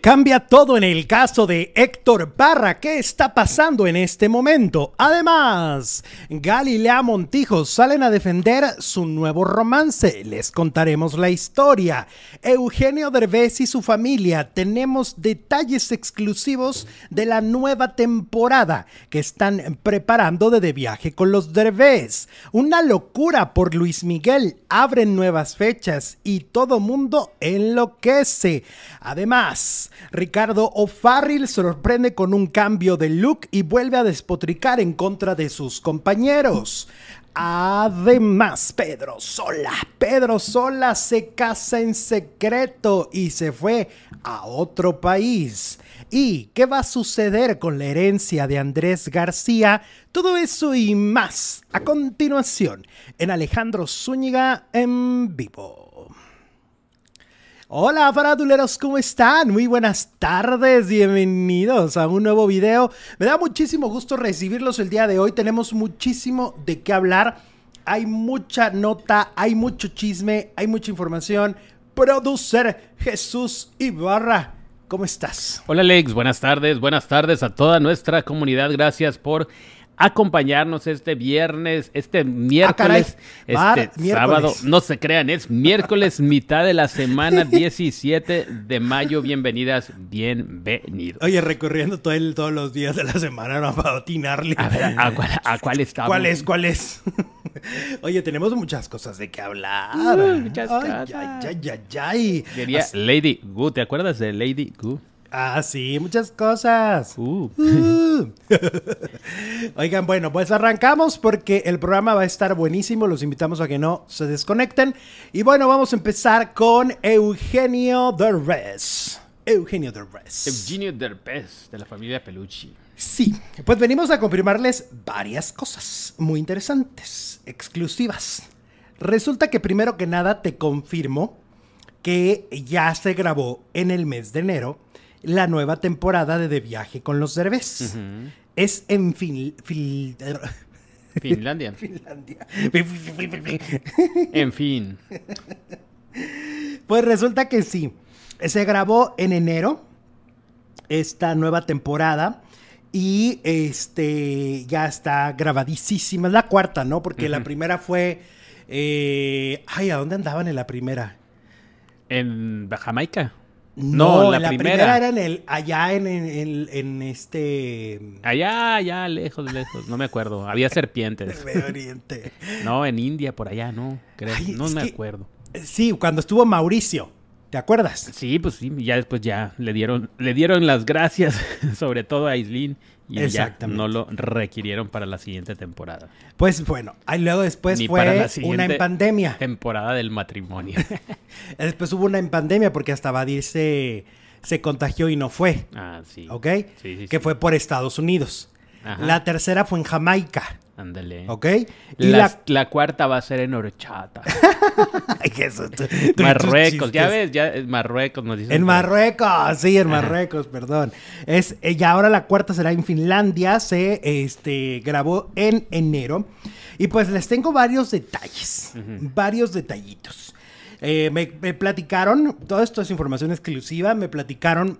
Cambia todo en el caso de Héctor Parra. ¿Qué está pasando en este momento? Además, Galilea Montijo salen a defender su nuevo romance. Les contaremos la historia. Eugenio Derbez y su familia. Tenemos detalles exclusivos de la nueva temporada que están preparando de De Viaje con los Derbez. Una locura por Luis Miguel. Abren nuevas fechas y todo mundo enloquece. Además, Ricardo O'Farrill sorprende con un cambio de look y vuelve a despotricar en contra de sus compañeros. Además, Pedro Sola, Pedro Sola se casa en secreto y se fue a otro país. ¿Y qué va a suceder con la herencia de Andrés García? Todo eso y más a continuación en Alejandro Zúñiga en vivo. Hola faraduleros, ¿cómo están? Muy buenas tardes, bienvenidos a un nuevo video. Me da muchísimo gusto recibirlos el día de hoy, tenemos muchísimo de qué hablar. Hay mucha nota, hay mucho chisme, hay mucha información. Producer Jesús Ibarra, ¿cómo estás? Hola Alex, buenas tardes, buenas tardes a toda nuestra comunidad, gracias por acompañarnos este viernes, este miércoles, Ah, este miércoles. sábado. No se crean, es miércoles, mitad de la semana, 17 de mayo. Bienvenidas, bienvenidos. Oye, recorriendo todo el- todos los días de la semana ¿no? para atinarle. A ver, ¿a cuál, a cuál estamos? ¿Cuál es? ¿Cuál es? Oye, tenemos muchas cosas de qué hablar. Muchas ay, cosas. ay, ay, ay, ay. Diría Lady Gu, ¿te acuerdas de Lady Gu? Ah, sí, muchas cosas. Uh. Uh. Oigan, bueno, pues arrancamos porque el programa va a estar buenísimo. Los invitamos a que no se desconecten. Y bueno, vamos a empezar con Eugenio Derbez. Eugenio Derbez. Eugenio Derbez, de la familia Pelucci. Sí, pues venimos a confirmarles varias cosas muy interesantes, exclusivas. Resulta que primero que nada te confirmo que ya se grabó en el mes de enero la nueva temporada de De Viaje con los Derbez. Es en fin, Finlandia. Finlandia. En fin. Pues resulta que sí. Se grabó en enero esta nueva temporada y este ya está grabadísima. Es la cuarta, ¿no? Porque la primera fue. eh, ay, ¿a dónde andaban en la primera? En Jamaica. No, No, la la primera. primera. era en el, allá en, en- este. Allá, allá, lejos, lejos. No me acuerdo. Había serpientes. Medio Oriente. No, en India, por allá, no. Creo. Ay, no me que- acuerdo. Sí, cuando estuvo Mauricio. ¿Te acuerdas? Sí, pues sí. Ya después ya le dieron, le dieron las gracias, sobre todo a Aislinn. Y ya Exactamente. no lo requirieron para la siguiente temporada. Pues bueno, ahí luego después Ni fue una en pandemia. Temporada del matrimonio. Después hubo una en pandemia porque hasta Badir se, se contagió y no fue. ah, sí. ¿Ok? Sí, sí, que sí. fue por Estados Unidos. Ajá. La tercera fue en Jamaica. Ándale. ¿Ok? Y la... la... cuarta va a ser en Horchata. Ay, Jesús, tú- tú Marruecos, ya ves, ya es Marruecos nos dicen. En Marruecos, sí, en Marruecos, perdón. Es, eh, y ahora la cuarta será en Finlandia, se este, grabó en enero. Y pues les tengo varios detalles, varios detallitos. Eh, me, me platicaron, todo esto es información exclusiva, me platicaron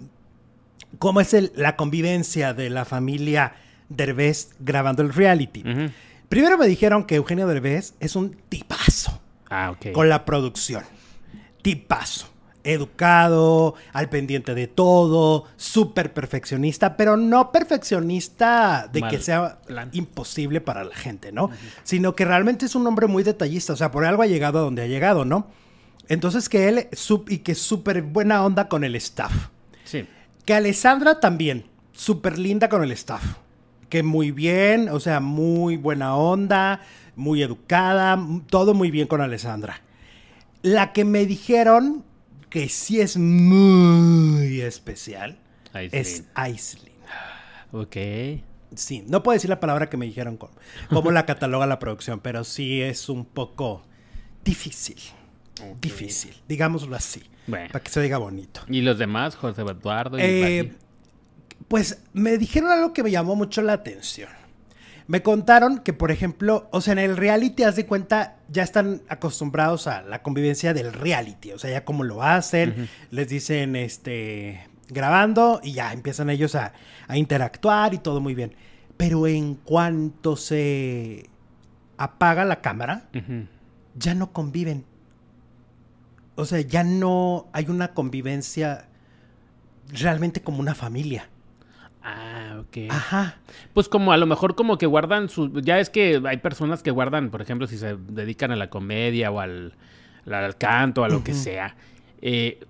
cómo es el- la convivencia de la familia Derbez grabando el reality. Primero me dijeron que Eugenio Derbez es un tipazo Ah, con la producción. Tipazo. Educado, al pendiente de todo, súper perfeccionista, pero no perfeccionista de Mal que sea plan. imposible para la gente, ¿no? Sino que realmente es un hombre muy detallista, o sea, por algo ha llegado a donde ha llegado, ¿no? Entonces que él, y que súper buena onda con el staff. Sí. Que Alessandra también, súper linda con el staff. Que muy bien, o sea, muy buena onda, muy educada, todo muy bien con Alessandra. La que me dijeron que sí es muy especial es Aislinn. Ok. Sí, no puedo decir la palabra que me dijeron cómo, cómo la cataloga la producción, pero sí es un poco difícil. Difícil, digámoslo así, Bueno. para que se diga bonito. ¿Y los demás? José Eduardo y Eh? Pues me dijeron algo que me llamó mucho la atención. Me contaron que, por ejemplo, o sea, en el reality, haz de cuenta, ya están acostumbrados a la convivencia del reality, o sea, ya cómo lo hacen, les dicen, este, grabando y ya empiezan ellos a, a interactuar y todo muy bien. Pero en cuanto se apaga la cámara, ya no conviven. O sea, ya no hay una convivencia realmente como una familia. Ah, ok. Ajá. Pues como a lo mejor como que guardan su... Ya es que hay personas que guardan, por ejemplo, si se dedican a la comedia o al, al canto, a lo que sea. eh,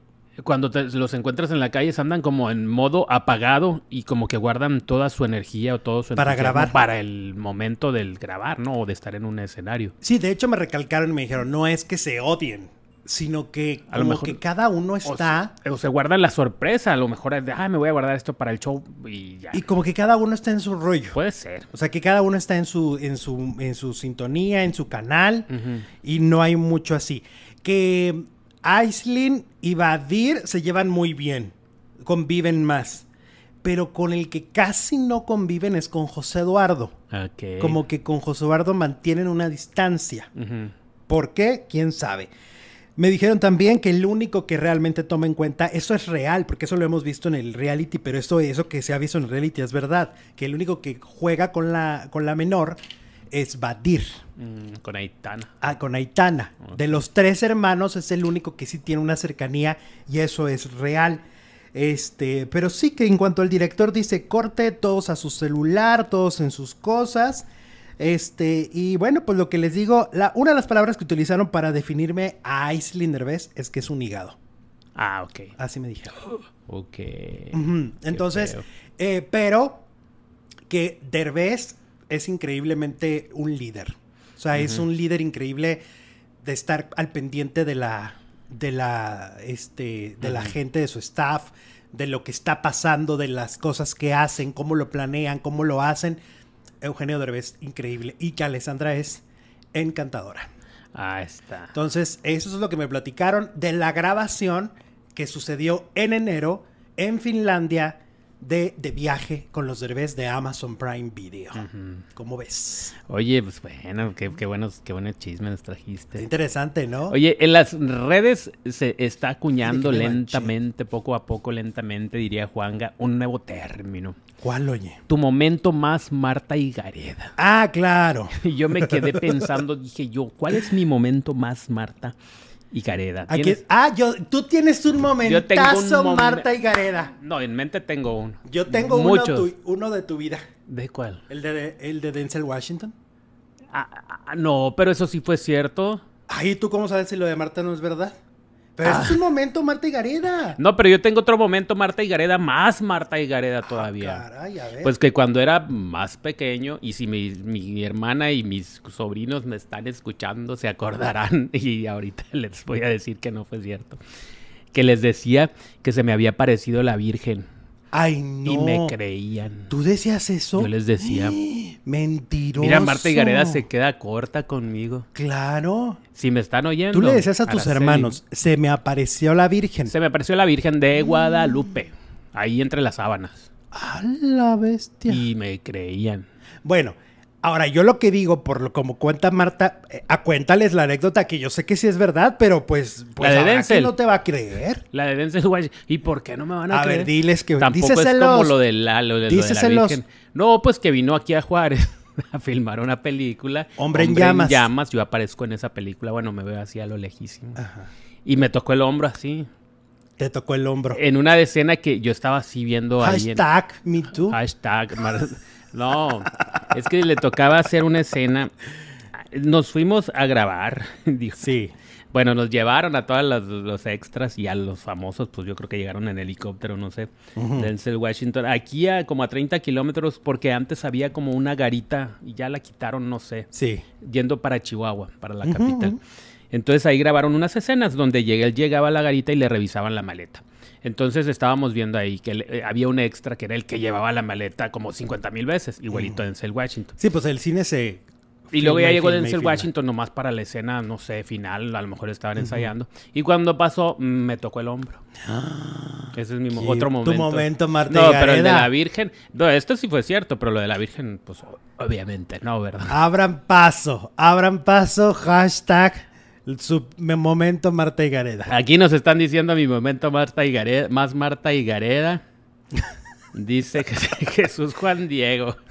cuando te- los encuentras en la calle andan como en modo apagado y como que guardan toda su energía o todo su Para grabar. Para el momento del grabar, ¿no? O de estar en un escenario. Sí, de hecho me recalcaron y me dijeron, no es que se odien, sino que A lo como mejor- que cada uno O está se, o se guardan la sorpresa, a lo mejor es de, ah, me voy a guardar esto para el show y ya. y como que cada uno está en su rollo. Puede ser. O sea, que cada uno está en su en su en su sintonía, en su canal y no hay mucho así. Que Aislinn y Badir se llevan muy bien, conviven más. Pero con el que casi no conviven es con José Eduardo. Como que con José Eduardo mantienen una distancia. ¿Por qué? ¿Quién sabe? Me dijeron también que el único que realmente toma en cuenta, eso es real, porque eso lo hemos visto en el reality, pero eso, eso que se ha visto en el reality es verdad, que el único que juega con la, con la menor es Badir, Mm, con Aitana. ah, con Aitana. De los tres hermanos es el único que sí tiene una cercanía y eso es real. Este, pero sí que en cuanto el director dice corte, todos a su celular, todos en sus cosas. Este, y bueno, pues lo que les digo, la, una de las palabras que utilizaron para definirme a Aislinn Derbez es que es un hígado. Ah, ok. Así me dijeron. Ok. Entonces, eh, pero que Derbez es increíblemente un líder. O sea, es un líder increíble de estar al pendiente de la, de la, este, de la gente, de su staff, de lo que está pasando, de las cosas que hacen, cómo lo planean, cómo lo hacen. Eugenio Derbez, increíble. Y que Alessandra es encantadora. Ah, está. Entonces, eso es lo que me platicaron de la grabación que sucedió en enero en Finlandia de, de viaje con los Derbez de Amazon Prime Video. ¿Cómo ves? Oye, pues bueno, qué, qué buenos, qué buenos chismes nos trajiste. interesante, ¿no? Oye, en las redes se está acuñando lentamente, poco a poco, lentamente, diría Juanga, un nuevo término. ¿Cuál, oye? Tu momento más Marta y Gareda. Ah, claro. Y yo me quedé pensando, dije yo, ¿cuál es mi momento más Marta y Gareda? Ah, yo, tú tienes un momentazo, momen- Marta y Gareda. No, en mente tengo uno. Yo tengo uno, tu- uno de tu vida. ¿De cuál? El de, el de Denzel Washington. Ah, ah, no, pero eso sí fue cierto. Ay, ¿tú cómo sabes si lo de Marta no es verdad? Pero Ah. es un momento, Marta y Gareda. No, pero yo tengo otro momento Marta y Gareda, más Marta y Gareda todavía. Ah, caray, a ver. Pues que cuando era más pequeño, y si mi, mi hermana y mis sobrinos me están escuchando, se acordarán, y ahorita les voy a decir que no fue cierto, que les decía que se me había parecido la Virgen, Ay, no. y me creían. ¿Tú decías eso? Yo les decía, Mentiroso. mira, Marta y Gareda se queda corta conmigo. Claro. Si me están oyendo. Tú le decías a tus hermanos, se me apareció la Virgen. Se me apareció la Virgen de Guadalupe, ahí entre las sábanas, A la bestia. y me creían. Bueno, ahora yo lo que digo, por lo como cuenta Marta, eh, a cuéntales la anécdota que yo sé que sí es verdad, pero pues, pues La de Denzel. ¿quién no te va a creer. La de Denzel Washington. ¿Y por qué no me van a, A creer? ver, diles que Tampoco es como lo de la, lo de, lo de la. Virgen. No, pues que vino aquí a Juárez a filmar una película. Hombre en llamas. Yo aparezco en esa película. Bueno, me veo así a lo lejísimo. Ajá. Y me tocó el hombro así. Te tocó el hombro. En una escena que yo estaba así viendo ahí. en- Hashtag me too. Hashtag. No, es que le tocaba hacer una escena. Nos fuimos a grabar. dijo. Sí. Bueno, nos llevaron a todos los, extras y a los famosos, pues yo creo que llegaron en helicóptero, no sé, Denzel Washington. Aquí a como a 30 kilómetros, porque antes había como una garita y ya la quitaron, no sé, Sí. yendo para Chihuahua, para la capital. Entonces ahí grabaron unas escenas donde él llegaba a la garita y le revisaban la maleta. Entonces estábamos viendo ahí que le- eh, había un extra que era el que llevaba la maleta como 50 mil veces, igualito a Denzel Washington. Sí, pues el cine se. Y luego ya llegó Denzel. Washington nomás para la escena, no sé, final, a lo mejor estaban ensayando. Y cuando pasó, mm, me tocó el hombro. Ese es mi mo- otro tu momento. momento, Marta No, pero el de la Virgen, no, esto sí fue cierto, pero lo de la Virgen, pues obviamente no, ¿verdad? Abran paso, abran paso, hashtag Su me- momento Marta y Gareda. Aquí nos están diciendo mi momento Marta y Gareda, más Marta y Gareda. Dice Jesús Juan Diego.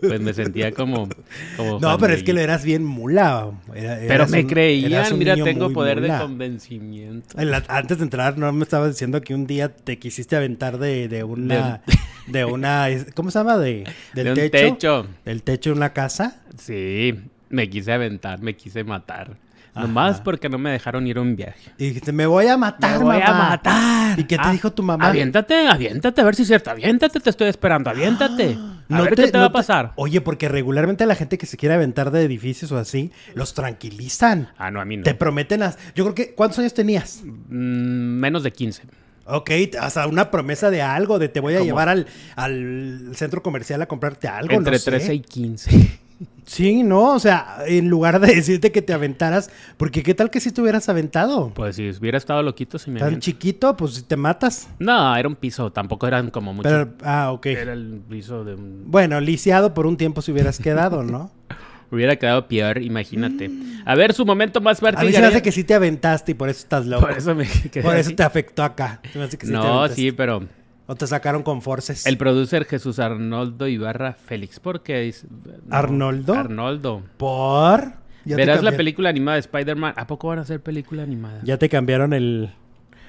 Pues me sentía como. como No, Juan pero es que lo eras bien mula. Era- Pero me un- creían, mira, tengo poder de convencimiento. La- antes de entrar, no me estabas diciendo que un día te quisiste aventar de, de una. De una. ¿Cómo se llama? De, del De un techo, techo. Del techo de una casa. Sí, me quise aventar, me quise matar. Nomás porque no me dejaron ir a un viaje. Y dijiste, me voy a matar, Me voy a mamá". matar. ¿Y qué te Ah, dijo tu mamá? Aviéntate, aviéntate, a ver si es cierto. Aviéntate, te estoy esperando. Aviéntate. A ver qué te va a pasar. Oye, porque regularmente la gente que se quiere aventar de edificios o así, los tranquilizan. Ah, no, a mí no. Te prometen. as- Yo creo que. ¿Cuántos años tenías? Mm, menos de 15. Ok, hasta una promesa de algo, de te voy a llevar al, al centro comercial a comprarte algo. Entre no sé. 13 y 15. Sí, no, o sea, en lugar de decirte que te aventaras, porque qué tal que si te hubieras aventado. Pues si hubiera estado loquito, se me Tan chiquito, pues si te matas. No, era un piso. Tampoco eran como mucho. Pero, ah, ok. Era el piso de un... Bueno, lisiado por un tiempo si hubieras quedado, ¿no? Hubiera quedado peor, imagínate. A ver, su momento más fuerte. A mí se me hace que sí te aventaste y por eso estás loco. Por eso me quedé Por eso te afectó acá. Se me hace que sí te No, sí, pero... O te sacaron con forces. El producer Jesús Arnoldo Ibarra Félix. ¿Por qué? es- no, ¿Arnoldo? Arnoldo. ¿Por? Ya Verás la película animada de Spider-Man. ¿A poco van a hacer película animada? Ya te cambiaron el...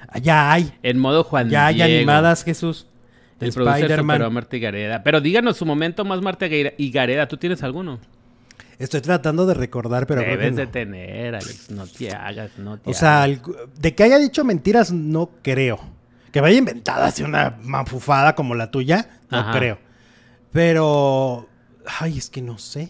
Ah, Ya hay. En modo Juan Ya hay animadas, Jesús. El producer superó a Marta y Gareda. Pero díganos su momento más Marta y Gareda. ¿Tú tienes alguno? Estoy tratando de recordar, pero creo que Debes no. de tener, Alex. No te hagas, no te O sea, hagas. el- de que haya dicho mentiras, no creo. Que vaya inventada así una mafufada como la tuya, no Ajá. creo. Pero... Ay, es que no sé.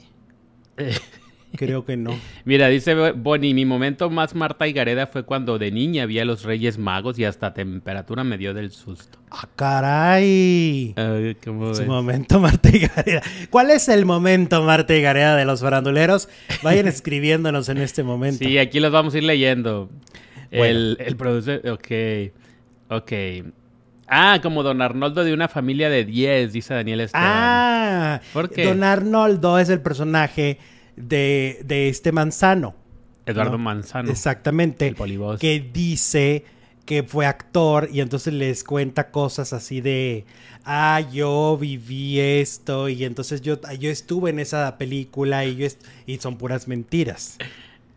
Creo que no. Mira, dice Bonnie, mi momento más Marta y Gareda fue cuando de niña vi a los Reyes Magos y hasta temperatura me dio del susto. ¡Ah, caray! Ay, ¿cómo Su ves? momento Marta y Gareda. ¿Cuál es el momento Marta y Gareda de los faranduleros? Vayan escribiéndonos en este momento. Sí, aquí los vamos a ir leyendo. Bueno. El, el producer, ok, ok. Ah, como Don Arnoldo de una familia de 10, dice Daniel Esteban. Ah, ¿Por qué? Don Arnoldo es el personaje de, de este manzano. Eduardo no. Manzano. Exactamente. El polivoz. Que dice que fue actor y entonces les cuenta cosas así de, ah, yo viví esto y entonces yo, yo estuve en esa película y, yo y son puras mentiras.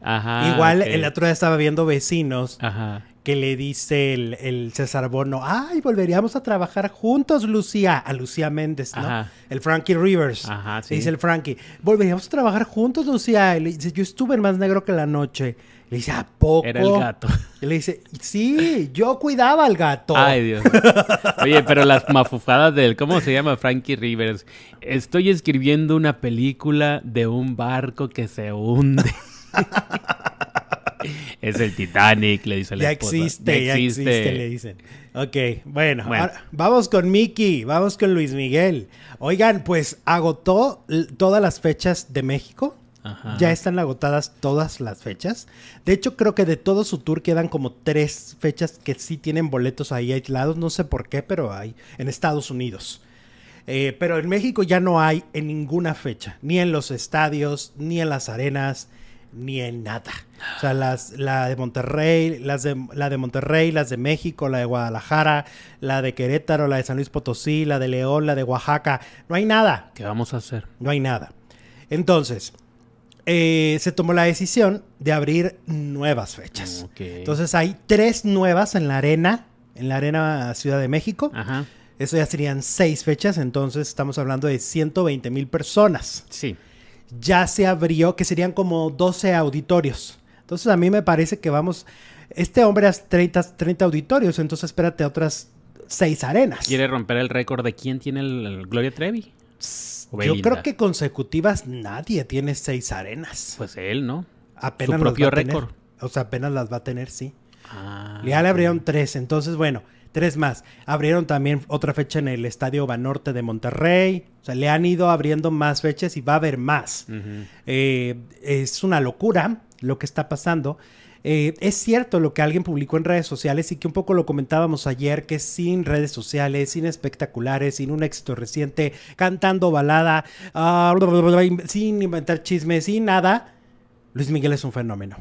Ajá. Igual el otro día estaba viendo vecinos Ajá. Que le dice el, el César Bono, ay, volveríamos a trabajar juntos, Lucía, a Lucía Méndez, ¿no? Ajá. El Frankie Rivers. Ajá, sí. Le dice el Frankie, volveríamos a trabajar juntos, Lucía. Y le dice, yo estuve en Más Negro que la Noche. Le dice, ¿a poco? Era el gato. Y le dice, sí, yo cuidaba al gato. Ay, Dios. Oye, pero las mafufadas del, ¿cómo se llama? Frankie Rivers. Estoy escribiendo una película de un barco que se hunde. es el Titanic, le dice la ya esposa. existe, ya existe, le dicen. Ok, bueno, Bueno. ahora vamos con Mickey, vamos con Luis Miguel. Oigan, pues agotó todas las fechas de México. Ajá. Ya están agotadas todas las fechas. De hecho, creo que de todo su tour quedan como tres fechas que sí tienen boletos ahí aislados. No sé por qué, pero hay en Estados Unidos. Eh, pero en México ya no hay en ninguna fecha, ni en los estadios, ni en las arenas, ni en nada. O sea, las, la de Monterrey, las de, la de Monterrey, las de México, la de Guadalajara, la de Querétaro, la de San Luis Potosí, la de León, la de Oaxaca. No hay nada. ¿Qué vamos a hacer? No hay nada. Entonces, eh, se tomó la decisión de abrir nuevas fechas. Entonces hay tres nuevas en la arena, en la arena Ciudad de México. Ajá. Eso ya serían seis fechas, entonces estamos hablando de 120 mil personas. Sí. Ya se abrió, que serían como 12 auditorios. Entonces a mí me parece que vamos, este hombre hace 30, 30 auditorios, entonces espérate otras seis arenas. ¿Quiere romper el récord de quién tiene el, el Gloria Trevi? ¿O Yo creo que consecutivas nadie tiene seis arenas. Pues él, ¿no? apenas su propio récord. O sea, apenas las va a tener, sí. Ah, Ya le abrieron tres, entonces bueno, tres más. Abrieron también otra fecha en el Estadio Banorte de Monterrey. O sea, le han ido abriendo más fechas y va a haber más. Eh, es una locura lo que está pasando. Eh, es cierto lo que alguien publicó en redes sociales y que un poco lo comentábamos ayer, que sin redes sociales, sin espectaculares, sin un éxito reciente, cantando balada, ah, sin inventar chismes, sin nada, Luis Miguel es un fenómeno.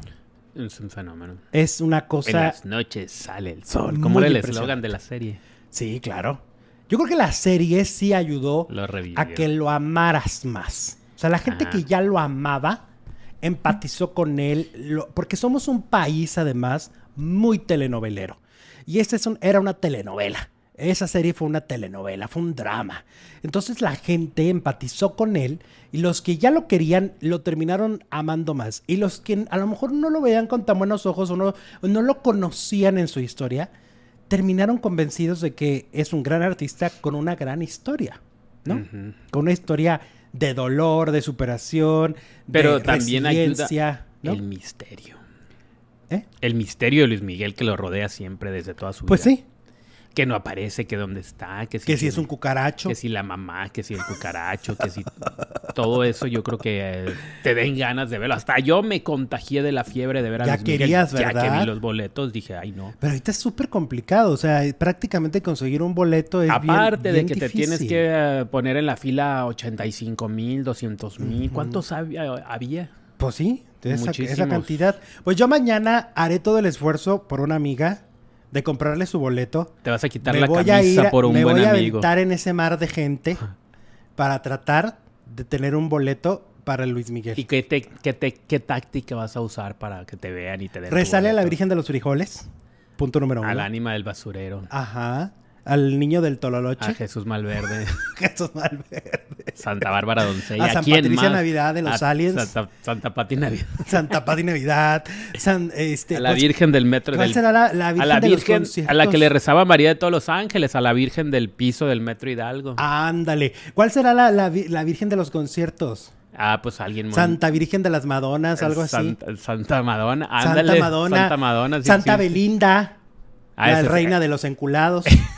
Es un fenómeno. Es una En cosa... las noches sale el sol. Como era el eslogan de la serie. Sí, claro. Yo creo que la serie sí ayudó a que lo amaras más. O sea, la gente Ajá. que ya lo amaba empatizó con él, lo- porque somos un país además muy telenovelero. Y esta es un- era una telenovela. Esa serie fue una telenovela, fue un drama. Entonces la gente empatizó con él y los que ya lo querían lo terminaron amando más. Y los que a lo mejor no lo veían con tan buenos ojos o no, no lo conocían en su historia, terminaron convencidos de que es un gran artista con una gran historia, ¿no? Con una historia de dolor, de superación, Pero de también ayuda ¿no? el misterio. ¿Eh? El misterio de Luis Miguel que lo rodea siempre desde toda su Pues vida. sí, Que no aparece, que dónde está, que si, que si es un cucaracho. que si la mamá, que si el cucaracho, que si todo eso yo creo que eh, te den ganas de verlo. Hasta yo me contagié de la fiebre de ver a Ya Luis Miguel. querías, Ya que vi los boletos dije, ay no. Pero ahorita es súper complicado, o sea, prácticamente conseguir un boleto es bien- Aparte de que te tienes que eh, poner en la fila 85 mil, 200 mil. ¿Cuántos había? había? Pues sí, de esa, Muchísimos. esa cantidad. Pues yo mañana haré todo el esfuerzo por una amiga de comprarle su boleto. Te vas a quitar me la camisa a ir, a- por un me buen voy a amigo. aventar en ese mar de gente para tratar de tener un boleto para Luis Miguel. ¿Y qué, te, qué, te- qué táctica vas a usar para que te vean y te den tu Resale a la? Virgen de los Frijoles. Punto número uno. Al ánima del basurero. Ajá. Al niño del Tololoche. A Jesús Malverde. Jesús Malverde. Santa Bárbara Doncella. A San quién Patricia más? Navidad de los A aliens. Santa, Santa Pati Navidad. Santa Paz y Navidad. San, este, A la pues, Virgen del metro ¿Cuál del... será la, la Virgen a la de los Virgen, a la que le rezaba María de todos los ángeles, a la Virgen del piso del metro Hidalgo. Ah, Ándale. ¿Cuál será la, la vi- la Virgen de los conciertos? pues alguien muy- Santa Virgen de las Madonas, algo así. Santa, Madonna. Santa Madonna. Santa Madonna. sí, Santa sí. Belinda. Ah, la reina de los enculados.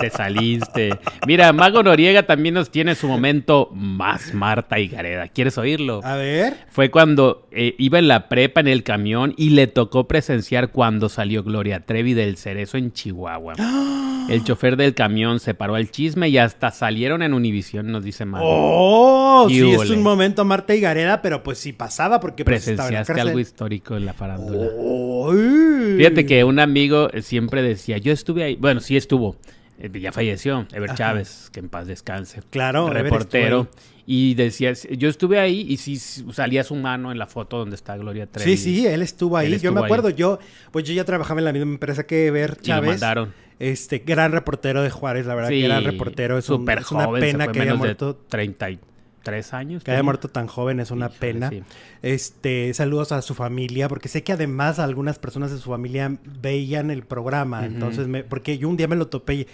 Te saliste. Mira, Mago Noriega también nos tiene su momento más Marta y Gareda. ¿Quieres oírlo? A ver. Fue cuando eh, iba en la prepa en el camión y le tocó presenciar cuando salió Gloria Trevi del Cerezo en Chihuahua. El chofer del camión se paró al chisme y hasta salieron en Univisión, nos dice Mago. Oh, sí, es un momento Marta y Gareda, pero pues sí pasaba porque pues, estaba en la Presenciaste algo histórico en la farándula. Uy. Fíjate que un amigo siempre decía, yo estuve ahí, bueno, sí estuvo, ya falleció, Ever Ajá. Chávez, que en paz descanse. Claro, reportero. Y decía, yo estuve ahí y sí salía su mano en la foto donde está Gloria Trevi. Sí, sí, él estuvo ahí. Él yo me ahí. acuerdo, yo, pues yo ya trabajaba en la misma empresa que Ever Y lo Chávez. mandaron. Este, gran reportero de Juárez, la verdad Sí, que gran reportero. Es, un- súper es una joven, pena que haya muerto. 33 años. Que haya muerto tan joven es una Híjole, pena. sí. Este, saludos a su familia, porque sé que además algunas personas de su familia veían el programa. Entonces, me, porque yo un día me lo topé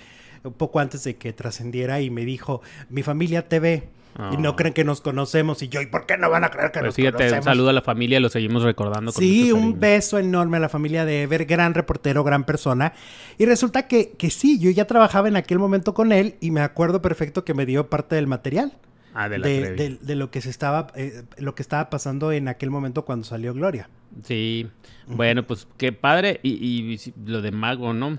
un poco antes de que trascendiera y me dijo, mi familia te ve. Y no Ah. creen que nos conocemos. Y yo, ¿y por qué no van a creer que Pues nos fíjate, un conocemos? saludo a la familia, lo seguimos recordando con Sí, un beso enorme a la familia de Ever, gran reportero, gran persona. Y resulta que, que sí, yo ya trabajaba en aquel momento con él y me acuerdo perfecto que me dio parte del material Ah, de la de, de- de lo que se estaba, eh, lo que estaba pasando en aquel momento cuando salió Gloria. Sí, bueno, pues qué padre. Y, lo de Mago, ¿no?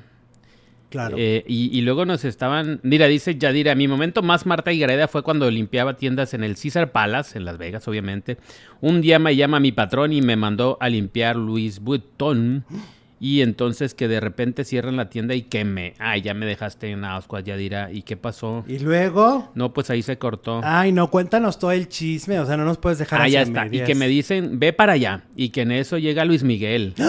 Claro. Eh, y, y luego nos estaban. Mira, dice Yadira: Mi momento más Marta y Gareda fue cuando limpiaba tiendas en el Caesar Palace, en Las Vegas, obviamente. Un día me llama mi patrón y me mandó a limpiar Louis Vuitton. Y entonces que de repente cierran la tienda y que me. Ay, ya me dejaste en ascuas, Yadira. ¿Y qué pasó? y luego, No, pues ahí se cortó. ay, no, cuéntanos todo el chisme, o sea, no nos puedes dejar Ah, ya está. Y que me dicen, ve para allá. Y que en eso llega Luis Miguel.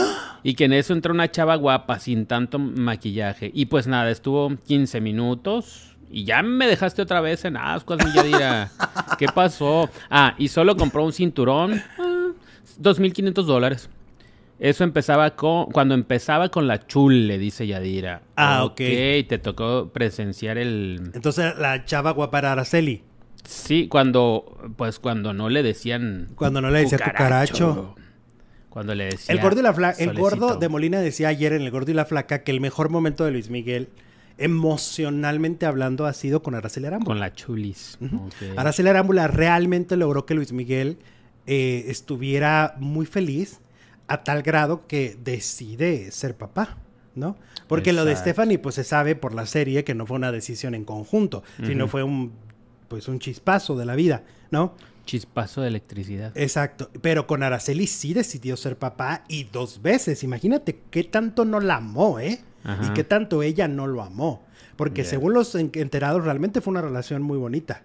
Y que en eso entra una chava guapa, sin tanto maquillaje. Y pues nada, estuvo 15 minutos. Y ya me dejaste otra vez en ascuas, mi Yadira. ¿Qué pasó? Ah, y solo compró un cinturón. ah, 2.500 dólares. Eso empezaba con... Cuando empezaba con la chule, dice Yadira. Ah, ok. te tocó presenciar el... Entonces la chava guapa era Araceli, Sí, cuando... Pues cuando no le decían... cuando no le decía cucaracho. Cuando le decía. El gordo y la flaca, el gordo de Molina decía ayer en el gordo y la flaca que el mejor momento de Luis Miguel, emocionalmente hablando, ha sido con Araceli Arámbula. Con la chulis. Ujú. Ok. Araceli Arámbula realmente logró que Luis Miguel eh, estuviera muy feliz a tal grado que decide ser papá, ¿no? Porque lo de. Stephanie, pues se sabe por la serie que no fue una decisión en conjunto, sino fue un, pues un chispazo de la vida, ¿no? Chispazo de electricidad. Exacto. Pero con Araceli sí decidió ser papá y dos veces. Imagínate qué tanto no la amó, ¿eh? Ajá. Y qué tanto ella no lo amó. Porque según los en- enterados, realmente fue una relación muy bonita.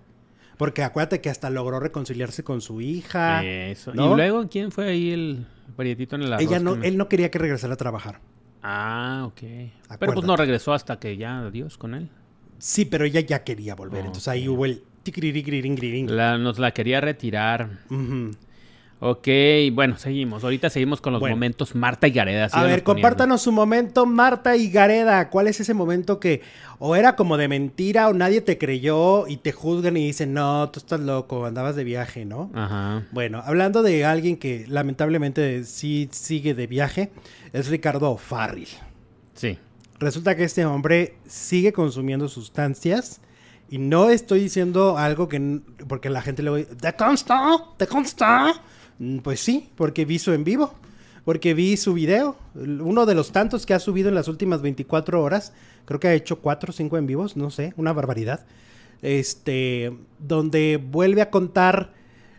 Porque acuérdate que hasta logró reconciliarse con su hija. Eso. ¿no? Y luego, ¿quién fue ahí el en el arroz? ella no, él no quería que regresara a trabajar. Ah, ok. Pero pues no regresó hasta que ya, adiós con él. Sí, pero ella ya quería volver. Entonces ahí hubo el. La, nos la quería retirar. Ujú. Ok, bueno, seguimos. Ahorita seguimos con los Bueno. momentos Marta y Gareda. A ver, compártanos su momento, Marta y Gareda. ¿Cuál es ese momento que o era como de mentira o nadie te creyó y te juzgan y dicen, no, tú estás loco, andabas de viaje, ¿no? Ajá. Bueno, hablando de alguien que lamentablemente sí sigue de viaje, es Ricardo Farril. Sí. Resulta que este hombre sigue consumiendo sustancias y no estoy diciendo algo que... porque la gente le dice, ¿te consta? ¿Te consta? Mm, Pues sí, porque vi su en vivo, porque vi su video, uno de los tantos que ha subido en las últimas 24 horas, creo que ha hecho 4 o 5 en vivos, no sé, una barbaridad, este, donde vuelve a contar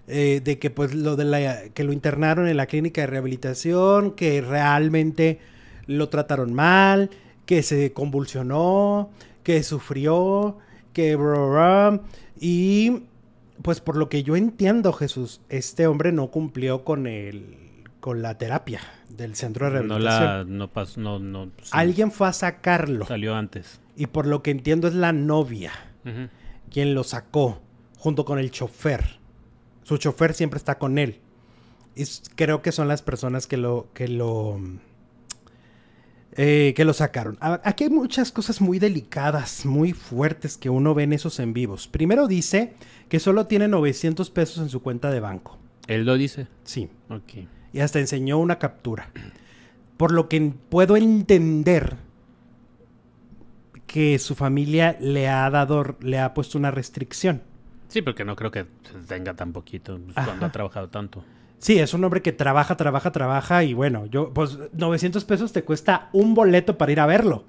eh, de que pues lo de la, que lo internaron en la clínica de rehabilitación, que realmente lo trataron mal, que se convulsionó, que sufrió, que bla. y pues por lo que yo entiendo, Jesús, este hombre no cumplió con el con la terapia del centro de No rehabilitación. la, no pasó, no, no. sí, Alguien fue a sacarlo Salió antes. y por lo que entiendo es la novia quien lo sacó junto con el chofer. Su chofer siempre está con él. Y creo que son las personas que lo que lo eh, que lo sacaron. A- Aquí hay muchas cosas muy delicadas, muy fuertes que uno ve en esos en vivos. Primero dice que solo tiene 900 pesos en su cuenta de banco. Él lo dice. Sí. Ok. Y hasta enseñó una captura. Por lo que puedo entender que su familia le ha dado, le ha puesto una restricción. Sí, porque no creo que tenga tan poquito pues, cuando ha trabajado tanto. Sí, es un hombre que trabaja, trabaja, trabaja y bueno, yo, pues 900 pesos te cuesta un boleto para ir a verlo.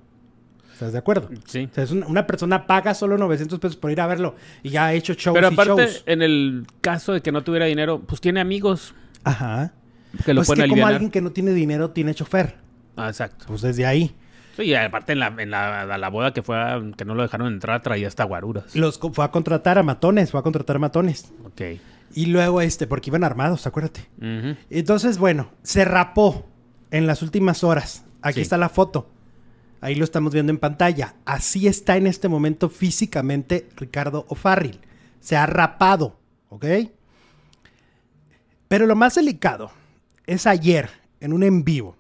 ¿Estás de acuerdo? Sí. O sea, es una, una persona paga solo 900 pesos por ir a verlo y ya ha hecho shows Pero y aparte, shows. en el caso de que no tuviera dinero, pues tiene amigos Ajá. que lo pues pueden que como alguien que no tiene dinero tiene chofer. Ah, exacto. Pues desde ahí. Sí, y aparte en la, en la, a la boda que fue, a- que no lo dejaron entrar, traía hasta guaruras. Los fue a contratar a matones, fue a contratar a matones. Ok. Y luego este, porque iban armados, acuérdate. Entonces, bueno, se rapó en las últimas horas. Aquí Sí. está la foto. Ahí lo estamos viendo en pantalla. Así está en este momento físicamente Ricardo O'Farrill. Se ha rapado, ¿ok? Pero lo más delicado es ayer, en un en vivo.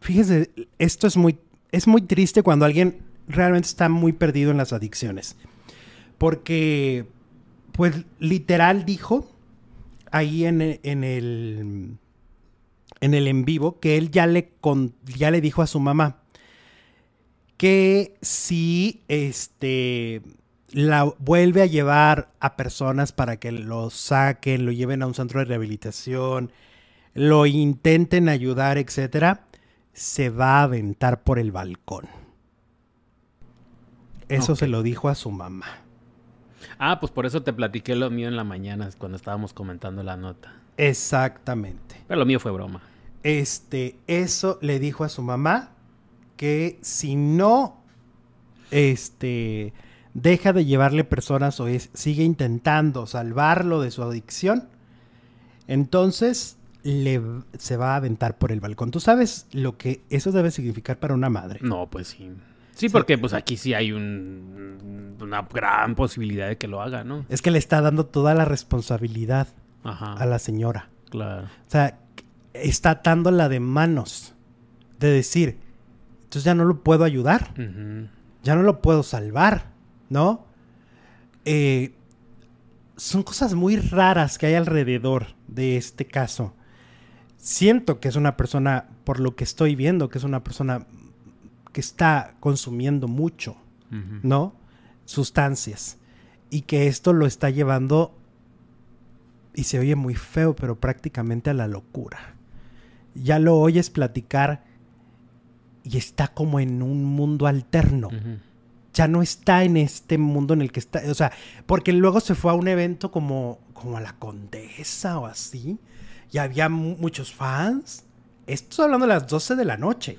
Fíjense, esto es muy, es muy triste cuando alguien realmente está muy perdido en las adicciones. Porque, pues, literal dijo ahí en, en el en el en vivo que él ya le con- ya le dijo a su mamá que si este la vuelve a llevar a personas para que lo saquen, lo lleven a un centro de rehabilitación, lo intenten ayudar, etcétera, se va a aventar por el balcón. Eso se lo dijo a su mamá. Ah, pues por eso te platiqué lo mío en la mañana cuando estábamos comentando la nota. Exactamente. Pero lo mío fue broma. Este, eso le dijo a su mamá que si no, este, deja de llevarle personas o es- sigue intentando salvarlo de su adicción, entonces le, se va a aventar por el balcón. ¿Tú sabes lo que eso debe significar para una madre? No, pues sí. Sí, porque pues aquí sí hay un, una gran posibilidad de que lo haga, ¿no? Es que le está dando toda la responsabilidad Ajá. a la señora. Claro. O sea, está atándola de manos de decir, entonces ya no lo puedo ayudar. Ya no lo puedo salvar, ¿no? Eh, son cosas muy raras que hay alrededor de este caso. Siento que es una persona, por lo que estoy viendo, que es una persona que está consumiendo mucho. ¿no? Sustancias. Y que esto lo está llevando, y se oye muy feo, pero prácticamente a la locura. Ya lo oyes platicar y está como en un mundo alterno ya no está en este mundo en el que está, o sea, porque luego se fue a un evento como, como a la Condesa o así, y había muchos fans. Esto hablando de las 12 de la noche.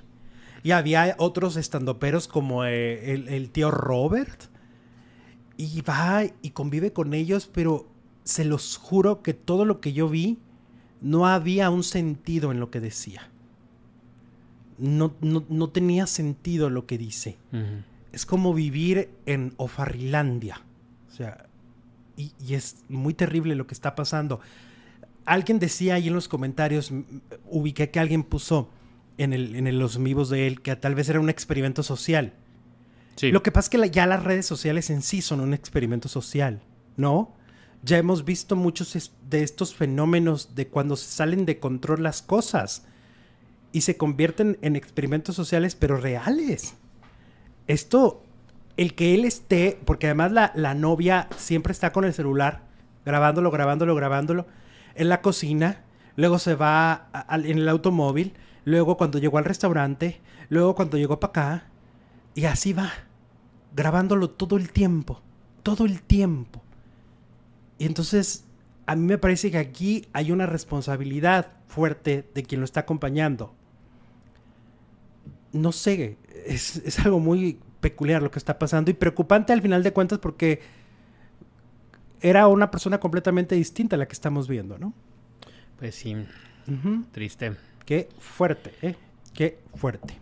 Y había otros estandoperos como eh, el, el, tío Robert. Y va y convive con ellos, pero se los juro que todo lo que yo vi no había un sentido en lo que decía. No, no, tenía sentido lo que dice. Es como vivir en Ofarrilandia. O sea, y, y, es muy terrible lo que está pasando. Alguien decía ahí en los comentarios, ubiqué que alguien puso en, el, en los vivos de él que tal vez era un experimento social. Sí. Lo que pasa es que ya las redes sociales en sí son un experimento social, ¿no? Ya hemos visto muchos de estos fenómenos de cuando se salen de control las cosas y se convierten en experimentos sociales, pero reales. Esto, el que él esté, porque además la, la novia siempre está con el celular, grabándolo, grabándolo, grabándolo, en la cocina, luego se va en el automóvil, luego cuando llegó al restaurante, luego cuando llegó para acá, y así va, grabándolo todo el tiempo, todo el tiempo. Y entonces a mí me parece que aquí hay una responsabilidad fuerte de quien lo está acompañando. No sé, es, algo muy peculiar lo que está pasando y preocupante al final de cuentas porque era una persona completamente distinta a la que estamos viendo, ¿no? Pues sí, triste. Qué fuerte, ¿eh? Qué fuerte.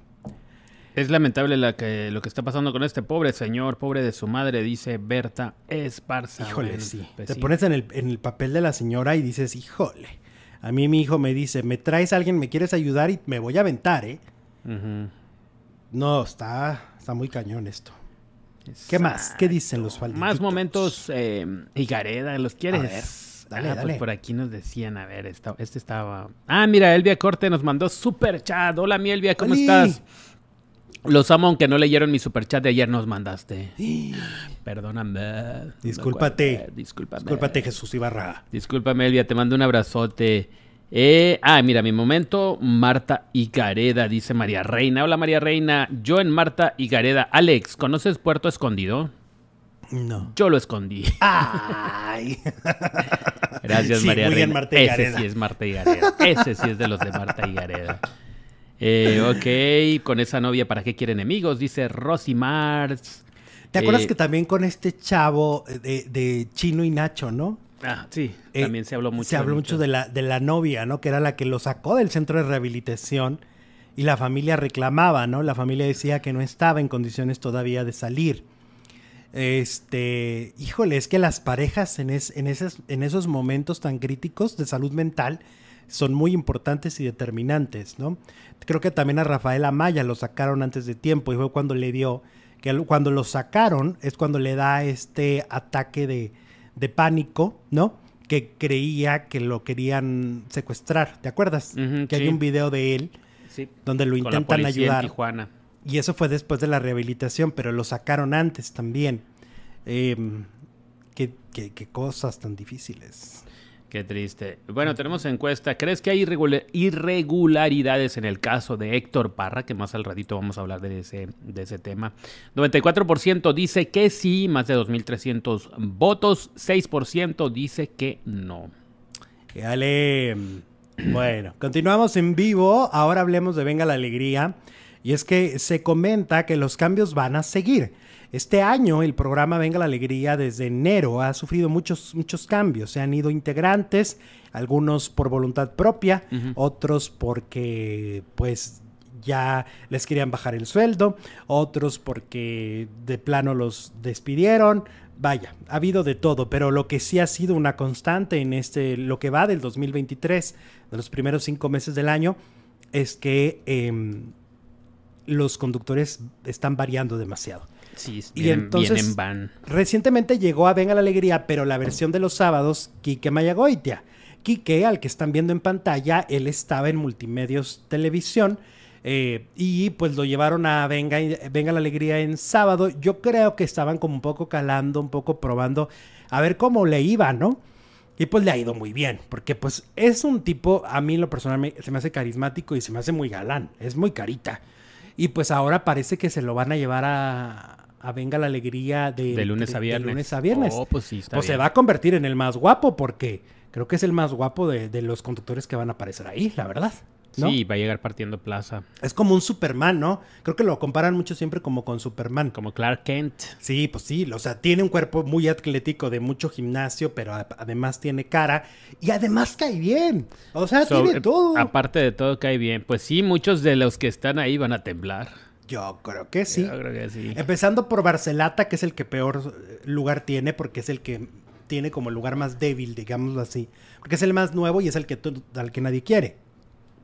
Es lamentable la que, lo que está pasando con este pobre señor, pobre de su madre, dice Berta Esparza. Híjole, sí. Pues Te pones en el, en el papel de la señora y dices, híjole. A mí mi hijo me dice, me traes a alguien, me quieres ayudar y me voy a aventar, ¿eh? No, está, está muy cañón esto. ¿Qué más? ¿Qué dicen los falditos? Más momentos, eh, Gareda, ¿los quieres? Dale, ah, pues dale. por aquí nos decían, a ver, este estaba... Ah, mira, Elvia Corte nos mandó super chat. Hola, mi Elvia, ¿cómo estás? Los amo, aunque no leyeron mi superchat de ayer, nos mandaste. Perdóname. Discúlpate. discúlpame. Discúlpate, Jesús Ibarra. Discúlpame, Elvia, te mando un abrazote. Eh, ah, mira, mi momento, Marta y Gareda, dice María Reina. Hola, María Reina. Yo en Marta y Gareda. Alex, ¿conoces Puerto Escondido? No. Yo lo escondí. Ay. Gracias, María. Marta y Ese sí es Marta y Gareda. Ese sí es de los de Marta y Gareda. Eh, ok, con esa novia, ¿para qué quiere enemigos? Dice Rosy Mars. ¿Te acuerdas eh, que también con este chavo de, Chino y Nacho, no? Ah, sí, eh, también se habló mucho. Se habló mucho de la, de la novia, ¿no? Que era la que lo sacó del centro de rehabilitación y la familia reclamaba, ¿no? La familia decía que no estaba en condiciones todavía de salir. Este, híjole, es que las parejas en, en, esos, en esos momentos tan críticos de salud mental son muy importantes y determinantes, ¿no? Creo que también a Rafael Amaya lo sacaron antes de tiempo y fue cuando le dio, que cuando lo sacaron es cuando le da este ataque de, de pánico, ¿no? Que creía que lo querían secuestrar, ¿te acuerdas? que hay un video de él donde lo intentan ayudar. Y eso fue después de la rehabilitación, pero lo sacaron antes también. Em, qué, qué cosas tan difíciles. Qué triste. Bueno, tenemos encuesta. ¿Crees que hay irregularidades en el caso de Héctor Parra? Que más al ratito vamos a hablar de ese, de ese tema. 94% dice que sí, más de 2.300 votos. 6% dice que no. Dale. Bueno, continuamos en vivo. Ahora hablemos de Venga la Alegría. Y es que se comenta que los cambios van a seguir. Este año el programa Venga la Alegría desde enero ha sufrido muchos, muchos cambios. Se han ido integrantes, algunos por voluntad propia, otros porque pues ya les querían bajar el sueldo, otros porque de plano los despidieron. Vaya, ha habido de todo, pero lo que sí ha sido una constante en este, lo que va del 2023, de los primeros cinco meses del año, es que em, los conductores están variando demasiado. Sí, y entonces, van. Recientemente llegó a Venga la Alegría, pero la versión de los sábados, Quique Mayagoitia. Quique, al que están viendo en pantalla, él estaba en Multimedios Televisión. Eh, y pues lo llevaron a Venga, Venga la Alegría en sábado. Yo creo que estaban como un poco calando, un poco probando a ver cómo le iba, ¿no? Y pues le ha ido muy bien, porque pues es un tipo, a mí lo personal se me hace carismático y se me hace muy galán, es muy carita. Y pues ahora parece que se lo van a llevar a, a Venga la Alegría de, De lunes a viernes. lunes a viernes. Oh, pues sí, está pues se bien. va a convertir en el más guapo porque creo que es el más guapo de, de los conductores que van a aparecer ahí, la verdad. ¿No? Sí, va a llegar partiendo plaza. Es como un Superman, ¿no? Creo que lo comparan mucho siempre como con Superman. Como Clark Kent. Sí, pues sí, o sea, tiene un cuerpo muy atlético de mucho gimnasio, pero además tiene cara y además cae bien. O sea, So, tiene todo. Aparte de todo, cae bien. Pues sí, muchos de los que están ahí van a temblar. Yo creo que sí. Yo creo que sí. Empezando por Barcelata, que es el que peor eh, lugar tiene, porque es el que tiene como el lugar más débil, digámoslo así. Porque es el más nuevo y es el que al que nadie quiere.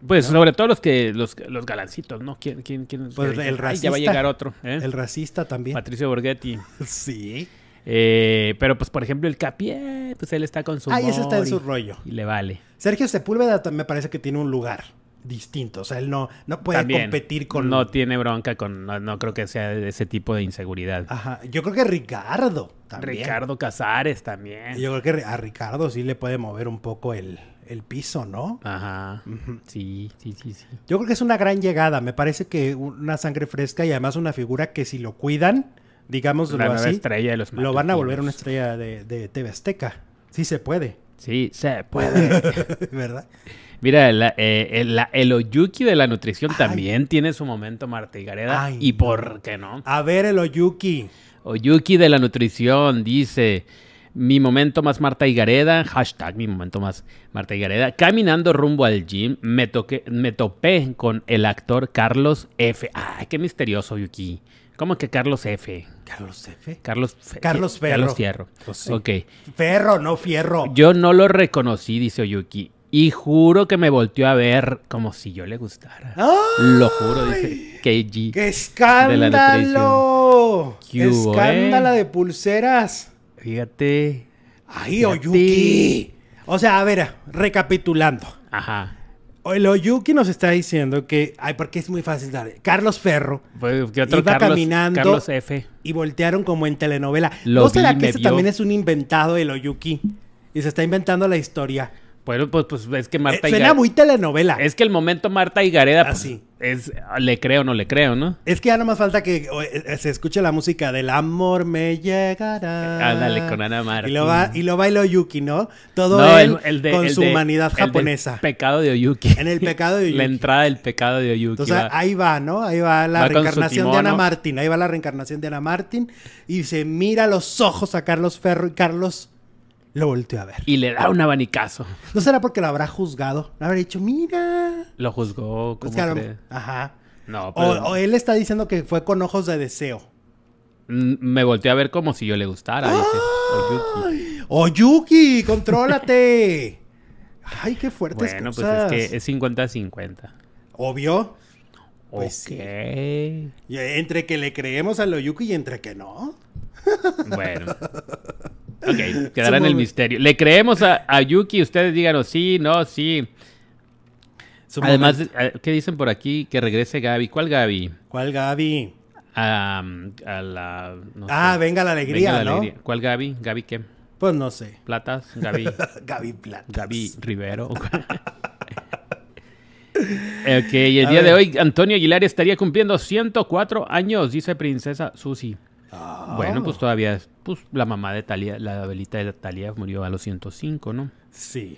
Pues sobre todo los que los, los galancitos, ¿no? ¿Quién, quién, quién? Pues que el dicen, "Ay, ya va a racista. llegar otro. ¿eh? El racista también. Patricio Borghetti. Sí. Eh, pero pues por ejemplo el Capié, pues él está con su Ahí ese está en su rollo. Y le vale. Sergio Sepúlveda me parece que tiene un lugar distinto. O sea, él no, no puede También competir con. No tiene bronca con... No, no creo que sea de ese tipo de inseguridad. Ajá. Yo creo que Ricardo también. Ricardo Casares también. Yo creo que a Ricardo sí le puede mover un poco el, el piso, ¿no? Ajá. Sí, sí, sí, sí. Yo creo que es una gran llegada. Me parece que una sangre fresca y además una figura que si lo cuidan, digámoslo La así, estrella de los lo van a volver una estrella de, de TV Azteca. Sí se puede, Sí, se puede. ¿verdad? Mira, la- eh, el, la- el Oyuki de la nutrición Ay. también tiene su momento, Marta Higareda. Ay, ¿Y por qué no? A ver el Oyuki. Oyuki de la nutrición dice, mi momento más Marta Higareda, hashtag mi momento más Marta Higareda, caminando rumbo al gym, me, toqué, me topé con el actor Carlos F. Ay, qué misterioso, Oyuki. ¿Cómo que Carlos F? Carlos F. Carlos, Carlos Ferro. Carlos Fierro. Pues sí. Ok. Ferro, no fierro. Yo no lo reconocí, dice Oyuki. Y juro que me volteó a ver como si yo le gustara. ¡Ay! Lo juro, dice KG. ¡Qué escándalo! ¿Qué hubo, Escándalo eh? de pulseras. Fíjate. ¡Ay, Fíjate. Oyuki! O sea, a ver, recapitulando. Ajá. El Oyuki nos está diciendo que, ay, porque es muy fácil dar. Carlos Ferro Pues, ¿qué otro Iba Carlos, caminando. Carlos F. y voltearon como en telenovela. Lo ¿No será vi, que me ese vio. también es un inventado el Oyuki? Y se está inventando la historia. Bueno, pues, pues es que Marta Eh, suena muy telenovela. Es que el momento Marta Higareda, pues, Así. es, le creo no le creo, ¿no? Es que ya no más falta que o, eh, se escuche la música del amor me llegará. Ándale, con Ana Martín. Y lo, va, y lo baila Oyuki, ¿no? Todo No, él el- el de- con el su de- humanidad el japonesa. pecado de Oyuki. En el pecado de Oyuki. La entrada del pecado de Oyuki. Entonces va. ahí va, ¿no? Ahí va la Va reencarnación de. Ana Martín. Ahí va la reencarnación de Ana Martín. Y se mira a los ojos a Carlos Ferro y Carlos lo volteó a ver. Y le da un abanicazo. ¿No será porque lo habrá juzgado? Habrá dicho, mira. Lo juzgó, Es como que a lo- Ajá. No, O, pero o él está diciendo que fue con ojos de deseo. mm, me volteó a ver como si yo le gustara, Oyuki. ¡Oyuki! ¡Contrólate! Ay, qué fuertes Bueno, pues cosas. es que es 50-50. Obvio. Pues ok. Y entre que le creemos al Oyuki y entre que no. Bueno. Ok, quedará en el misterio. Le creemos a, a Yuki, ustedes díganos sí, no, sí. Su Además, momento. eh, ¿qué dicen por aquí? Que regrese Gaby. ¿Cuál Gaby? ¿Cuál Gaby? A, a la... no Ah, sé. venga la alegría, Venga la ¿no? alegría. ¿Cuál Gaby? ¿Gaby qué? Pues no sé. ¿Platas? ¿Gaby? Gaby Plata. Gaby Rivero. ok, y el A día de hoy Antonio Aguilar estaría cumpliendo 104 años, dice Princesa Susi. Ah. Bueno, pues todavía, es- pues la mamá de Talía, la abuelita de Talía murió a los 105, ¿no? Sí.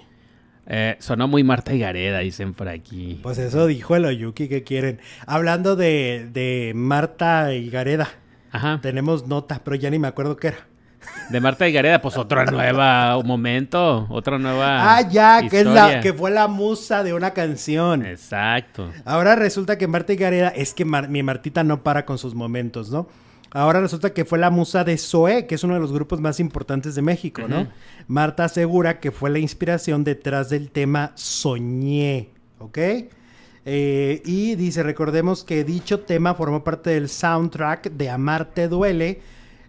Eh, sonó muy Marta Higareda, dicen por aquí. Pues eso dijo el Oyuki que quieren. Hablando de, de Marta y Gareda, Ajá. tenemos notas, pero ya ni me acuerdo qué era. De Marta Higareda, pues otra nueva momento, otra nueva. Ah, ya, que, es la, que fue la musa de una canción. Exacto. Ahora resulta que Marta y Gareda, es que Mar- mi Martita no para con sus momentos, ¿no? Ahora resulta que fue la musa de Zoé, que es uno de los grupos más importantes de México, ¿no? Marta asegura que fue la inspiración detrás del tema Soñé, ¿ok? Eh, y dice, recordemos que dicho tema formó parte del soundtrack de Amarte Duele,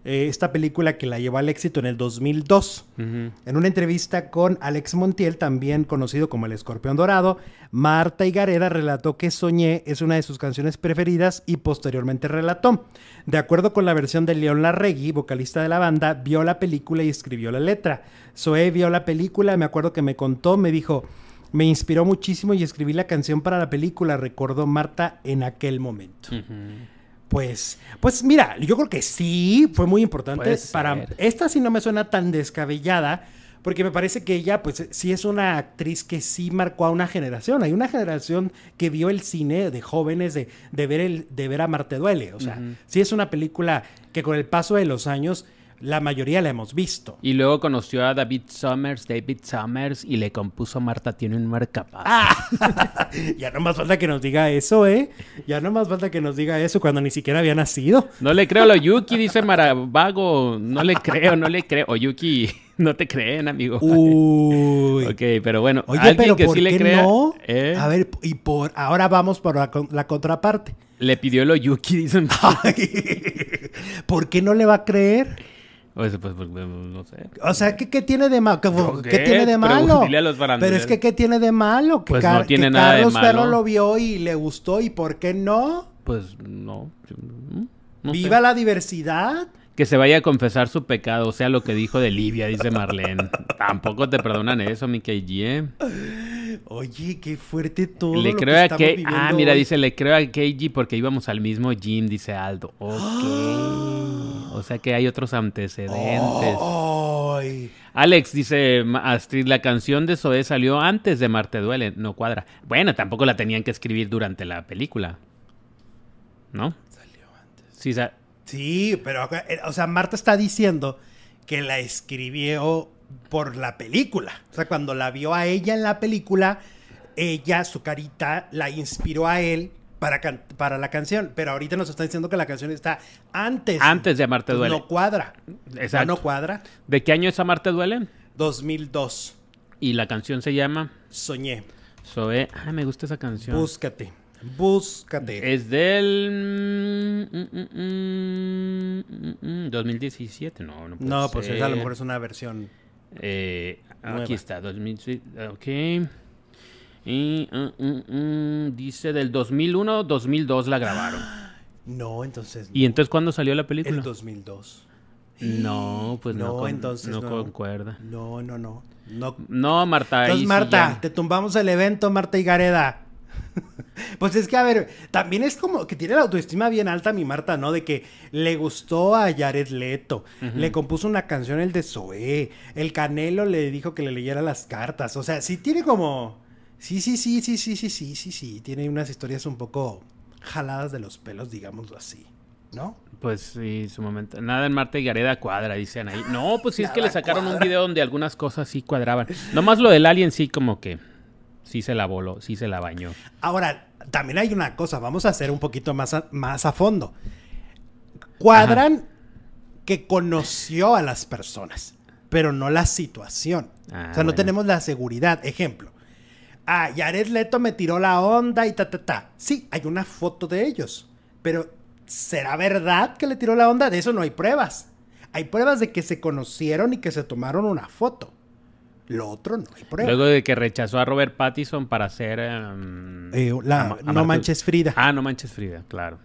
eh, esta película que la llevó al éxito en el 2002. Ujú. En una entrevista con Alex Montiel, también conocido como el Escorpión Dorado, Marta Higareda relató que Soñé es una de sus canciones preferidas y posteriormente relató. De acuerdo con la versión de León Larregui, vocalista de la banda, vio la película y escribió la letra. Zoé vio la película, me acuerdo que me contó, me dijo, me inspiró muchísimo y escribí la canción para la película, recordó Marta en aquel momento. Pues, pues mira, yo creo que sí, fue muy importante. Para esta sí no me suena tan descabellada, porque me parece que ella, pues, sí es una actriz que sí marcó a una generación. Hay una generación que vio el cine de jóvenes de, de ver el, de ver a Marte duele. O sea, sí es una película que con el paso de los años la mayoría la hemos visto. Y luego conoció a David Summers, David Summers, y le compuso Marta tiene un marcapaz. Ah. ya no más falta que nos diga eso, ¿eh? Ya no más falta que nos diga eso cuando ni siquiera había nacido. No le creo a lo Yuki, dice Maravago. No le creo, no le creo. O Yuki, no te creen, amigo. Uy. Ok, pero bueno, Oye, alguien pero que ¿por sí le qué crea. no? ¿eh? A ver, y por ahora vamos por la contraparte. Le pidió lo Yuki, dicen. ¿Por qué no le va a creer? Pues, pues, pues, no sé. O sea, ¿qué, qué tiene de malo? ¿Qué, tiene de malo? Pregúntale a los Pero es que ¿qué tiene de malo? Que, Pues Car- no tiene que nada de Carlos malo. Ferro lo vio y le gustó y ¿por qué no? Pues no. mm, no sé. Viva la diversidad. Que se vaya a confesar su pecado, o sea, lo que dijo de Livia, dice Marlene. Tampoco te perdonan eso, mi KG, ¿eh? Oye, qué fuerte todo. Le lo creo que a estamos que viviendo Ah, mira, hoy. dice, le creo a KG porque íbamos al mismo gym, dice Aldo. Ok. O sea que hay otros antecedentes. Ay. Alex dice, "Ma- Astrid, la canción de Zoé salió antes de Marte Duele, no cuadra. Bueno, tampoco la tenían que escribir durante la película. ¿No? Salió antes. Sí, sa- Sí, pero, eh, o sea, Marta está diciendo que la escribió por la película. O sea, cuando la vio a ella en la película, ella, su carita, la inspiró a él para, para la canción. Pero ahorita nos está diciendo que la canción está antes. Antes de Marte Entonces, Duele. No cuadra. Exacto. No, no cuadra. ¿De qué año es a Marte Duele? 2002. Y la canción se llama Soñé. Zoé. Ah, me gusta esa canción. Búscate. Búscate. Es del mm, mm, mm, mm, mm, 2017, no, no puede no, pues ser. esa a lo mejor es una versión. Eh, aquí está, 2017, ok. Y mm, mm, mm, dice del 2001, 2002 la grabaron. No, entonces. ¿Y entonces cuándo salió la película? El 2002. No, pues no, No, con- entonces no no. concuerda. No, no, no. No. No, Marta. Entonces, sí Marta, ya- te tumbamos el evento, Marta y Gareda. pues es que, a ver, también es como que tiene la autoestima bien alta mi Marta, ¿no? De que le gustó a Jared Leto, le compuso una canción el de Zoé, el Canelo le dijo que le leyera las cartas, o sea, sí tiene como... Sí, sí, sí, sí, sí, sí, sí, sí, sí, tiene unas historias un poco jaladas de los pelos, digámoslo así, ¿no? Pues sí, su momento. Nada en Marta y Gareda cuadra, dicen ahí. No, pues sí es que le sacaron un video donde algunas cosas sí cuadraban. Nomás lo del alien sí como que sí se la voló, sí se la bañó. Ahora, también hay una cosa, vamos a hacer un poquito más a, más a fondo. Cuadran que conoció a las personas, pero no la situación. Ah, o sea, no bueno. tenemos la seguridad. Ejemplo. Ah, Jared Leto me tiró la onda y ta, ta, ta. Sí, hay una foto de ellos, pero ¿será verdad que le tiró la onda? De eso no hay pruebas. Hay pruebas de que se conocieron y que se tomaron una foto. Lo otro no hay pruebas. Luego de que rechazó a Robert Pattinson para hacer... em, Eh, la- a Ma- a no manches Frida. Ah, no manches Frida, claro.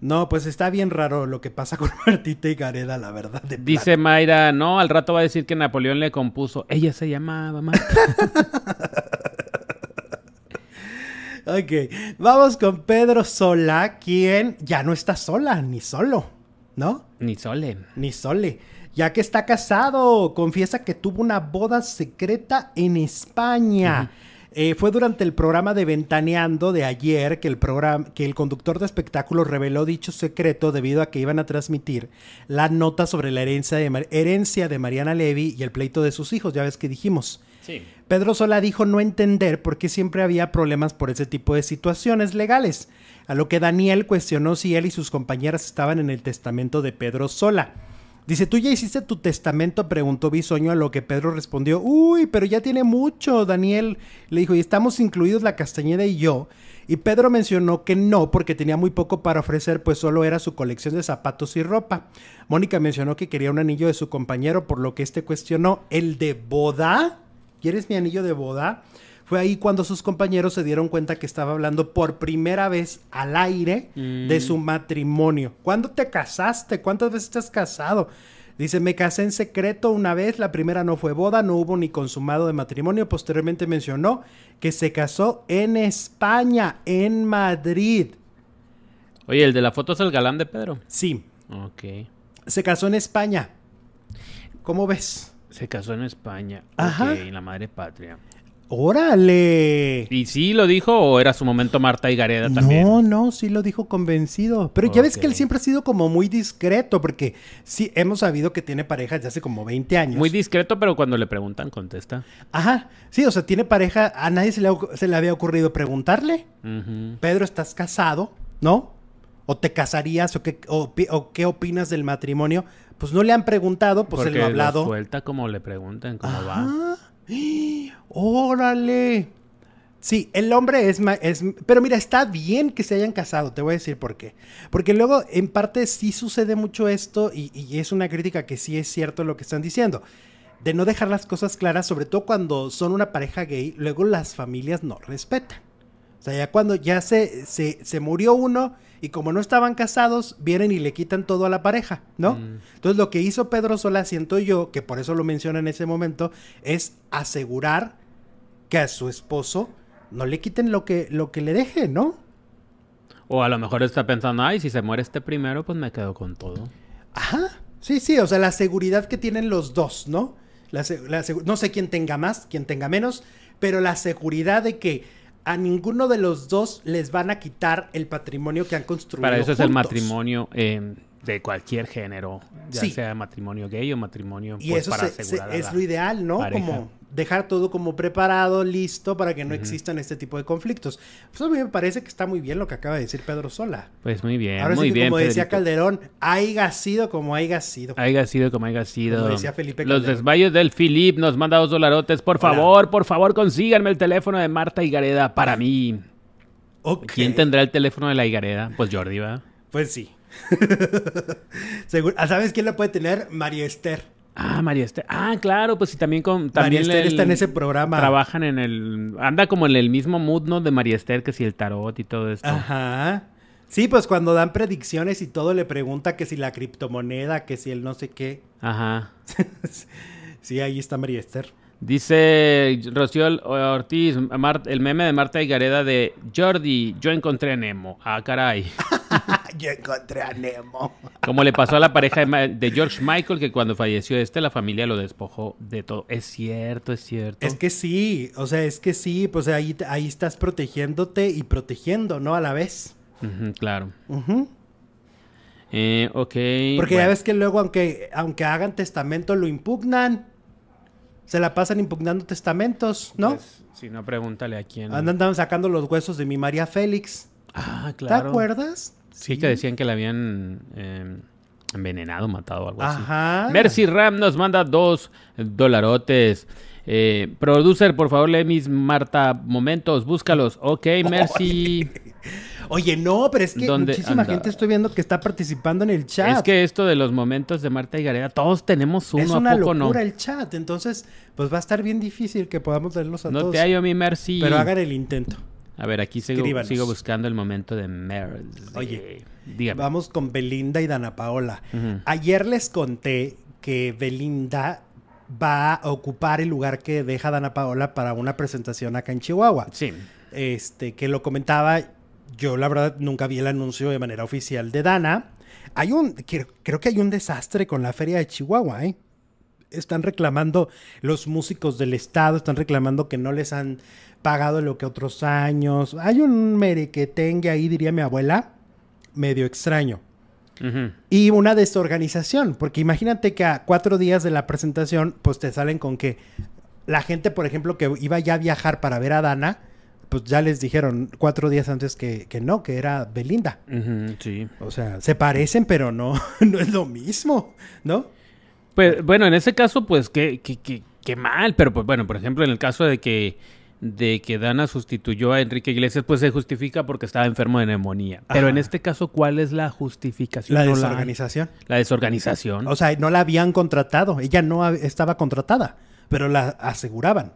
No, pues está bien raro lo que pasa con Martita y Gareda, la verdad. de Dice. Mayra, no, al rato va a decir que Napoleón le compuso. Ella se llamaba Marta. Ok, vamos con Pedro Sola, quien ya no está sola, ni solo, ¿no? Ni Sole. Ni sole. Ya que está casado, confiesa que tuvo una boda secreta en España. Eh, fue durante el programa de Ventaneando de ayer que el, programa, que el conductor de espectáculos reveló dicho secreto debido a que iban a transmitir la nota sobre la herencia de, herencia de Mariana Levy y el pleito de sus hijos, ya ves que dijimos. Sí. Pedro Sola dijo no entender por qué siempre había problemas por ese tipo de situaciones legales, a lo que Daniel cuestionó si él y sus compañeras estaban en el testamento de Pedro Sola. Dice, ¿tú ya hiciste tu testamento? Preguntó Bisoño, a lo que Pedro respondió, uy, pero ya tiene mucho, Daniel. Le dijo, y estamos incluidos la Castañeda y yo. Y Pedro mencionó que no, porque tenía muy poco para ofrecer, pues solo era su colección de zapatos y ropa. Mónica mencionó que quería un anillo de su compañero, por lo que este cuestionó, ¿el de boda? ¿Quieres mi anillo de boda? Fue ahí cuando sus compañeros se dieron cuenta que estaba hablando por primera vez al aire de su matrimonio. ¿Cuándo te casaste? ¿Cuántas veces te has casado? Dice, me casé en secreto una vez, la primera no fue boda, no hubo ni consumado de matrimonio. Posteriormente mencionó que se casó en España, en Madrid. Oye, ¿el de la foto es el galán de Pedro? Sí. Ok. Se casó en España. ¿Cómo ves? Se casó en España. Ajá. En la madre patria. ¡Órale! ¿Y sí lo dijo o era su momento Marta y Gareda también? No, no, sí lo dijo convencido. Pero ya ves que él siempre ha sido como muy discreto, porque sí hemos sabido que tiene pareja desde hace como 20 años. Muy discreto, pero cuando le preguntan, contesta. Ajá, sí, o sea, tiene pareja, a nadie se le, se le había ocurrido preguntarle. Pedro, ¿estás casado? ¿No? ¿O te casarías? ¿O qué, o qué opinas del matrimonio? Pues no le han preguntado, pues Porque él lo ha hablado. suelta como le preguntan cómo va. ¡Órale! Sí, el hombre es, es... Pero mira, está bien que se hayan casado, te voy a decir por qué. Porque luego, en parte, sí sucede mucho esto y, y es una crítica que sí es cierto lo que están diciendo. De no dejar las cosas claras, sobre todo cuando son una pareja gay, luego las familias no respetan. O sea, ya cuando ya se, se, se murió uno y como no estaban casados, vienen y le quitan todo a la pareja, ¿no? Mm. Entonces lo que hizo Pedro Sola, siento yo, que por eso lo menciona en ese momento, es asegurar que a su esposo no le quiten lo que, lo que le deje, ¿no? O a lo mejor está pensando, ay, si se muere este primero, pues me quedo con todo. Ajá. Sí, sí, o sea, la seguridad que tienen los dos, ¿no? La la no sé quién tenga más, quién tenga menos, pero la seguridad de que a ninguno de los dos les van a quitar el patrimonio que han construido. Para eso es el juntos. matrimonio eh, de cualquier género, ya Sí. sea matrimonio gay o matrimonio Y pues, eso para se- se- asegurar a es la lo ideal, ¿no? pareja. Como dejar todo como preparado, listo, para que no existan este tipo de conflictos. Pues a mí me parece que está muy bien lo que acaba de decir Pedro Sola. Pues muy bien, Ahora muy sí que bien. como decía. Calderón, haya sido como haya sido. Haya sido como haya sido. Como decía Felipe Los Calderón. desmayos del Philip nos manda dos dolarotes. Por Hola. favor, por favor, consíganme el teléfono de Marta Higareda para mí. ¿Quién tendrá el teléfono de la Higareda? Pues Jordi, ¿va? Pues sí. Ah, ¿Sabes quién la puede tener? María Esther. Ah, María Esther. Ah, claro, pues sí, también con. María También Esther el- está en ese programa. Trabajan en el. Anda como en el mismo mood, ¿no? De María Esther, que si el tarot y todo esto. Ajá. Sí, pues cuando dan predicciones y todo le pregunta que si la criptomoneda, que si el no sé qué. Ajá. Sí, ahí está María Esther. Dice Rocío Ortiz, el meme de Marta Higareda de Jordi, yo encontré a Nemo. Ah, caray. Yo encontré a Nemo. Como le pasó a la pareja de, George Michael, que cuando falleció este, la familia lo despojó de todo. Es cierto, es cierto. Es que sí, o sea, es que sí, pues ahí, te- ahí estás protegiéndote y protegiendo, ¿no? A la vez. Claro. Eh, ok. Porque ya ves que luego, aunque, aunque hagan testamento, lo impugnan. Se la pasan impugnando testamentos, ¿no? Pues, si no, pregúntale a quién. Andan, andan sacando los huesos de mi María Félix. Ah, ¿Te claro. acuerdas? Sí, que decían que la habían eh, envenenado, matado o algo así. Ajá. Mercy Ram nos manda dos dolarotes. Eh, producer, por favor, lee mis Marta momentos, búscalos. Ok, Mercy. Oye, no, pero es que ¿Dónde muchísima anda? gente estoy viendo que está participando en el chat. Es que esto de los momentos de Marta y Gareda, todos tenemos uno, es ¿a poco locura no? el chat. Entonces, pues va a estar bien difícil que podamos leerlos a No todos. te hallo, mi Mercy. Pero hagan el intento. A ver, aquí sigo, buscando el momento de Mercy. Oye, dígame. Vamos con Belinda y Dana Paola. Ayer les conté que Belinda va a ocupar el lugar que deja Dana Paola para una presentación acá en Chihuahua. Sí. Este, que lo comentaba, yo la verdad nunca vi el anuncio de manera oficial de Dana. Hay un, creo, creo que hay un desastre con la feria de Chihuahua, ¿eh? Están reclamando los músicos del estado, están reclamando que no les han pagado lo que otros años. Hay un merequetengue ahí, diría mi abuela, medio extraño. Y una desorganización, porque imagínate que a cuatro días de la presentación, pues te salen con que la gente, por ejemplo, que iba ya a viajar para ver a Dana, pues ya les dijeron cuatro días antes que, que no, que era Belinda. Sí. O sea, se parecen, pero no, no es lo mismo, ¿no? Pues, bueno, en ese caso, pues, qué, qué, qué, qué mal. Pero, pues, bueno, por ejemplo, en el caso de que, de que Dana sustituyó a Enrique Iglesias, pues se justifica porque estaba enfermo de neumonía. Pero Ajá. en este caso, ¿cuál es la justificación? La No desorganización. La desorganización. O sea, no la habían contratado, ella no estaba contratada, pero la aseguraban.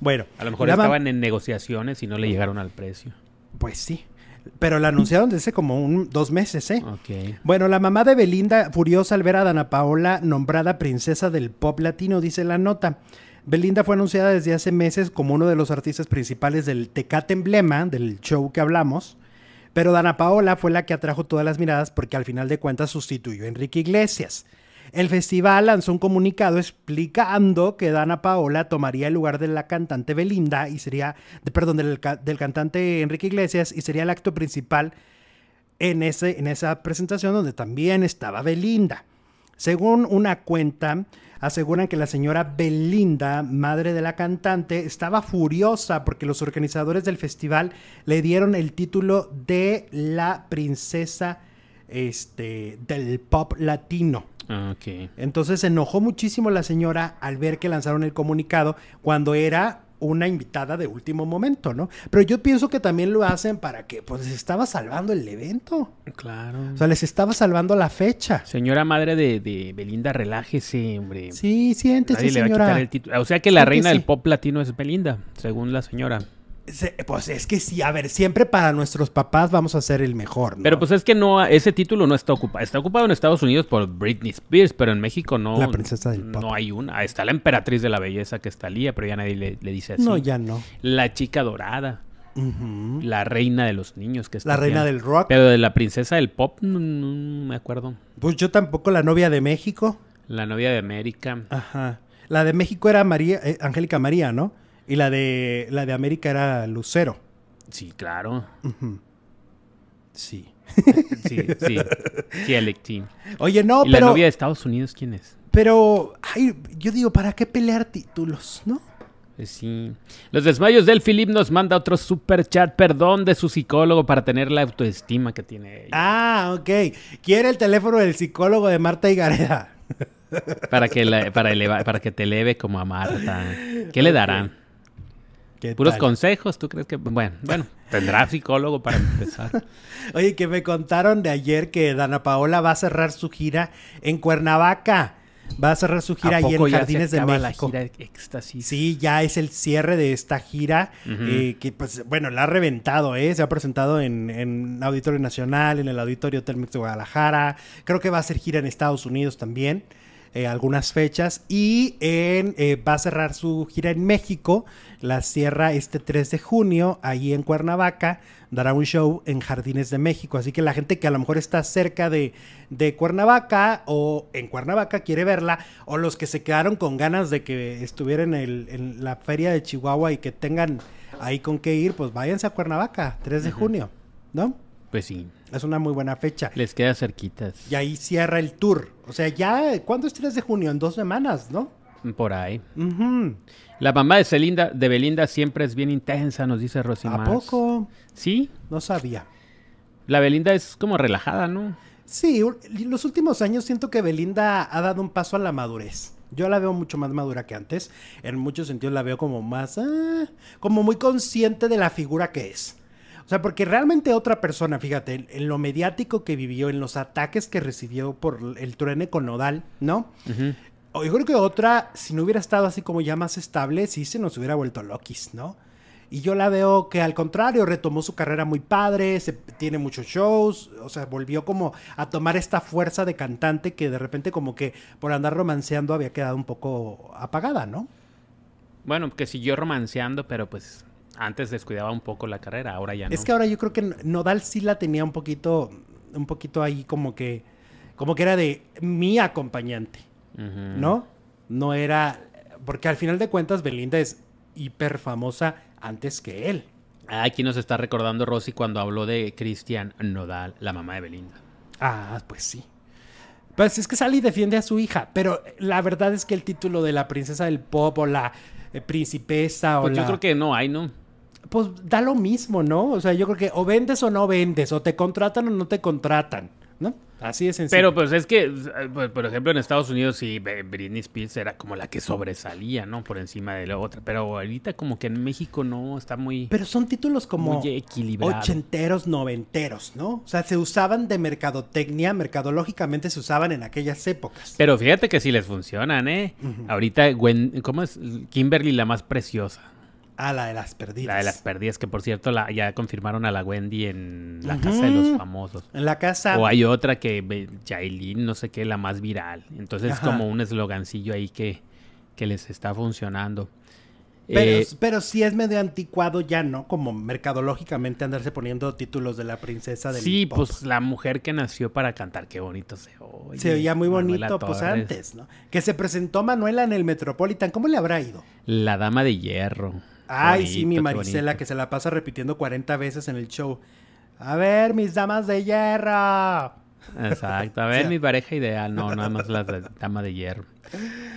Bueno, A lo mejor estaban en negociaciones y no le llegaron al precio. Pues sí, pero la anunciaron desde como un, dos meses, ¿eh? Ok. Bueno, la mamá de Belinda, furiosa al ver a Dana Paola nombrada princesa del pop latino, dice la nota. Belinda fue anunciada desde hace meses como uno de los artistas principales del Tecate Emblema, del show que hablamos, Pero Dana Paola fue la que atrajo todas las miradas porque al final de cuentas sustituyó a Enrique Iglesias. El festival lanzó un comunicado explicando que Dana Paola tomaría el lugar de la cantante Belinda y sería, perdón, del, del, cantante Enrique Iglesias y sería el acto principal en, ese, en esa presentación donde también estaba Belinda. Según una cuenta, aseguran que la señora Belinda, madre de la cantante, estaba furiosa porque los organizadores del festival le dieron el título de la princesa este, del pop latino. Ah. Entonces se enojó muchísimo la señora al ver que lanzaron el comunicado cuando era una invitada de último momento, ¿no? Pero yo pienso que también lo hacen para que, pues, les estaba salvando el evento. Claro. O sea, les estaba salvando la fecha. Señora madre de, de Belinda, relájese, hombre. Sí, siéntese, Nadie le va a señora. quitar el título. O sea que la reina del pop latino es Belinda, según la señora. Pues es que sí, a ver, siempre para nuestros papás vamos a ser el mejor, ¿no? Pero pues es que no, ese título no está ocupado. Está ocupado en Estados Unidos por Britney Spears, pero en México no. La princesa del pop. No hay una. Está la emperatriz de la belleza que está Lía, pero ya nadie le, le dice así. No, ya no. La chica dorada. La reina de los niños que está La reina bien. del rock. Pero de la princesa del pop, no, no me acuerdo. Pues yo tampoco, la novia de México. La novia de América. Ajá. La de México era María, eh, Angélica María, ¿no? Y la de la de América era Lucero. Sí, claro. Sí. Sí, sí. Sí, Alec Team. Oye, no, ¿Y la pero, novia de Estados Unidos quién es? pero, ay, yo digo, ¿para qué pelear títulos, no? Eh, Sí. Los desmayos del Philip nos manda otro super chat, perdón, de su psicólogo para tener la autoestima que tiene ella. Ah, ok. Quiere el teléfono del psicólogo de Marta Higareda. Para que, la- para, eleva- para que te eleve como a Marta. ¿Qué le darán? ¿Qué ¿Puros tal? consejos? ¿Tú crees que...? Bueno, bueno, tendrá psicólogo para empezar. Oye, que me contaron de ayer que Dana Paola va a cerrar su gira en Cuernavaca. Va a cerrar su gira ¿A ahí en Jardines de México. la gira de Éxtasis? Sí, ya es el cierre de esta gira, eh, que pues, bueno, la ha reventado, ¿eh? Se ha presentado en, en Auditorio Nacional, en el Auditorio Telmex de Guadalajara, creo que va a hacer gira en Estados Unidos también, eh, algunas fechas, y en, eh, va a cerrar su gira en México, la cierra este 3 de junio, ahí en Cuernavaca, dará un show en Jardines de México, así que la gente que a lo mejor está cerca de, de Cuernavaca o en Cuernavaca quiere verla, o los que se quedaron con ganas de que estuviera en, el- en la feria de Chihuahua y que tengan ahí con qué ir, pues váyanse a Cuernavaca, 3 de junio, ¿no? Pues sí, Es una muy buena fecha. les queda cerquitas. Y ahí cierra el tour. O sea, ya, ¿cuándo es 3 de junio? En dos semanas, ¿no? Por ahí. La mamá de, Celinda, de Belinda siempre es bien intensa, nos dice Rosy ¿A poco? Sí, No sabía. la Belinda es como relajada, ¿no? Sí, u- los últimos años siento que Belinda ha dado un paso a la madurez. Yo la veo mucho más madura que antes. En muchos sentidos la veo como más, ah, como muy consciente de la figura que es. O sea, porque realmente otra persona, fíjate, en, en lo mediático que vivió, en los ataques que recibió por el truene con Nodal, ¿no? O Yo creo que otra, si no hubiera estado así como ya más estable, sí se nos hubiera vuelto loquis, ¿no? Y yo la veo que al contrario, retomó su carrera muy padre, se, tiene muchos shows, o sea, volvió como a tomar esta fuerza de cantante que de repente como que por andar romanceando había quedado un poco apagada, ¿no? Bueno, que siguió romanceando, pero pues antes descuidaba un poco la carrera, ahora ya no. Es que ahora yo creo que Nodal sí la tenía un poquito, un poquito ahí como que, como que era de mi acompañante. ¿no? No era. Porque al final de cuentas, Belinda es hiper famosa antes que él. Ah, aquí nos está recordando Rosy cuando habló de Cristian Nodal, la mamá de Belinda. Ah, pues sí. Pues es que Sally defiende a su hija, pero la verdad es que el título de la princesa del pop o la eh, principesa o Pues yo la- creo que no hay, ¿no? Pues da lo mismo, ¿no? O sea, yo creo que o vendes o no vendes, o te contratan o no te contratan, ¿no? Así de sencillo. Pero pues es que, eh, por ejemplo, en Estados Unidos sí, Britney Spears era como la que sobresalía, ¿no? Por encima de la otra. Pero ahorita como que en México no, está muy, Pero son títulos como muy equilibrado. ochenteros, noventeros, ¿no? O sea, se usaban de mercadotecnia, mercadológicamente se usaban en aquellas épocas. Pero fíjate que sí les funcionan, ¿eh? Ahorita, Gwen, ¿cómo es? Kimberly la más preciosa. Ah, la de las perdidas. La de las perdidas, que por cierto la, ya confirmaron a la Wendy en la casa de los famosos. En la casa. O hay otra que, Yailin, no sé qué, la más viral. Entonces es como un eslogancillo ahí que, que les está funcionando. Pero, Eh, pero sí es medio anticuado ya, ¿no? Como mercadológicamente andarse poniendo títulos de la princesa del sí, pues la mujer que nació para cantar, qué bonito se oye. Se oía muy Manuela bonito, pues antes, ¿no? Que se presentó Manuela en el Metropolitan. ¿Cómo le habrá ido? La dama de hierro. Ay, Bonito, sí, mi Marisela, que se la pasa repitiendo 40 veces en el show. A ver, mis damas de hierro. Exacto. A O ver, sea- mi pareja ideal. No, nada más la dama de hierro.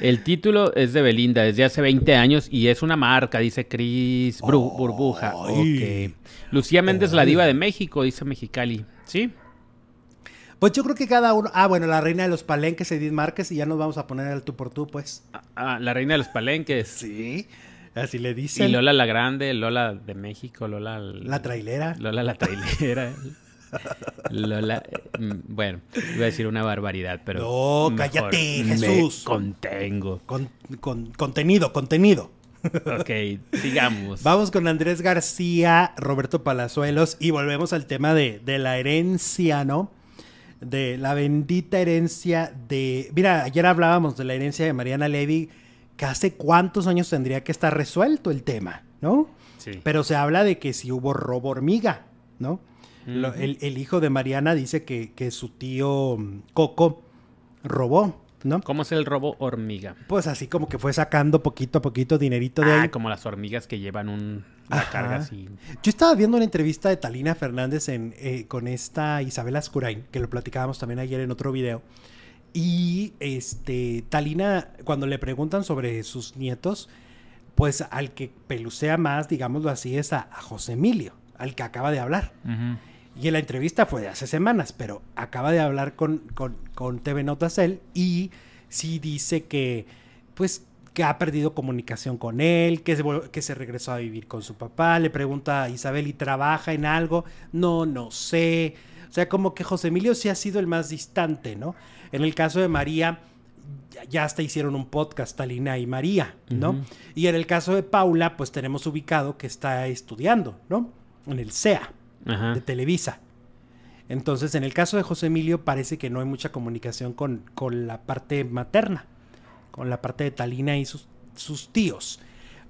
El título es de Belinda desde hace 20 años y es una marca, dice Cris Burbuja. Ay. Ok. Lucía Méndez, la diva de México, dice Mexicali. ¿Sí? Pues yo creo que cada uno. Ah, bueno, la reina de los palenques, Edith Márquez, y ya nos vamos a poner al tú por tú, pues. Ah, ah, la reina de los palenques. Sí. Así le Y dicen. Lola la Grande, Lola de México, Lola... La trailera. Lola la trailera. Lola... mm, Bueno, iba a decir una barbaridad, pero... No, mejor cállate, me Jesús. contengo. Con, con- contenido, contenido. Ok, sigamos. Vamos con Andrés García, Roberto Palazuelos y volvemos al tema de, de la herencia, ¿no? De la bendita herencia de... Mira, ayer hablábamos de la herencia de Mariana Levy, que hace cuántos años tendría que estar resuelto el tema, ¿no? Sí. Pero se habla de que si hubo robo hormiga, ¿no? Lo- el, el hijo de Mariana dice que, que su tío mm, Coco robó, ¿no? ¿Cómo es el robo hormiga? Pues así como que fue sacando poquito a poquito dinerito de Ah, ahí. como las hormigas que llevan un, una Ajá. carga así. Yo estaba viendo una entrevista de Talina Fernández en, eh, con esta Isabel Ascurain, que lo platicábamos también ayer en otro video. Y este Talina, cuando le preguntan sobre sus nietos, pues al que pelucea más, digámoslo así, es a, a José Emilio, al que acaba de hablar. Y en la entrevista fue de hace semanas, pero acaba de hablar con, con, con TV Notas él y sí dice que, pues, que ha perdido comunicación con él, que se, que se regresó a vivir con su papá. Le pregunta a Isabel, ¿y trabaja en algo? No, no sé. O sea, como que José Emilio sí ha sido el más distante, ¿no? En el caso de María, ya- hasta hicieron un podcast, Talina y María, ¿no? Y en el caso de Paula, pues tenemos ubicado que está estudiando, ¿no? En el CEA Ajá. de Televisa. Entonces, en el caso de José Emilio, parece que no hay mucha comunicación con, con la parte materna, con la parte de Talina y sus, sus tíos.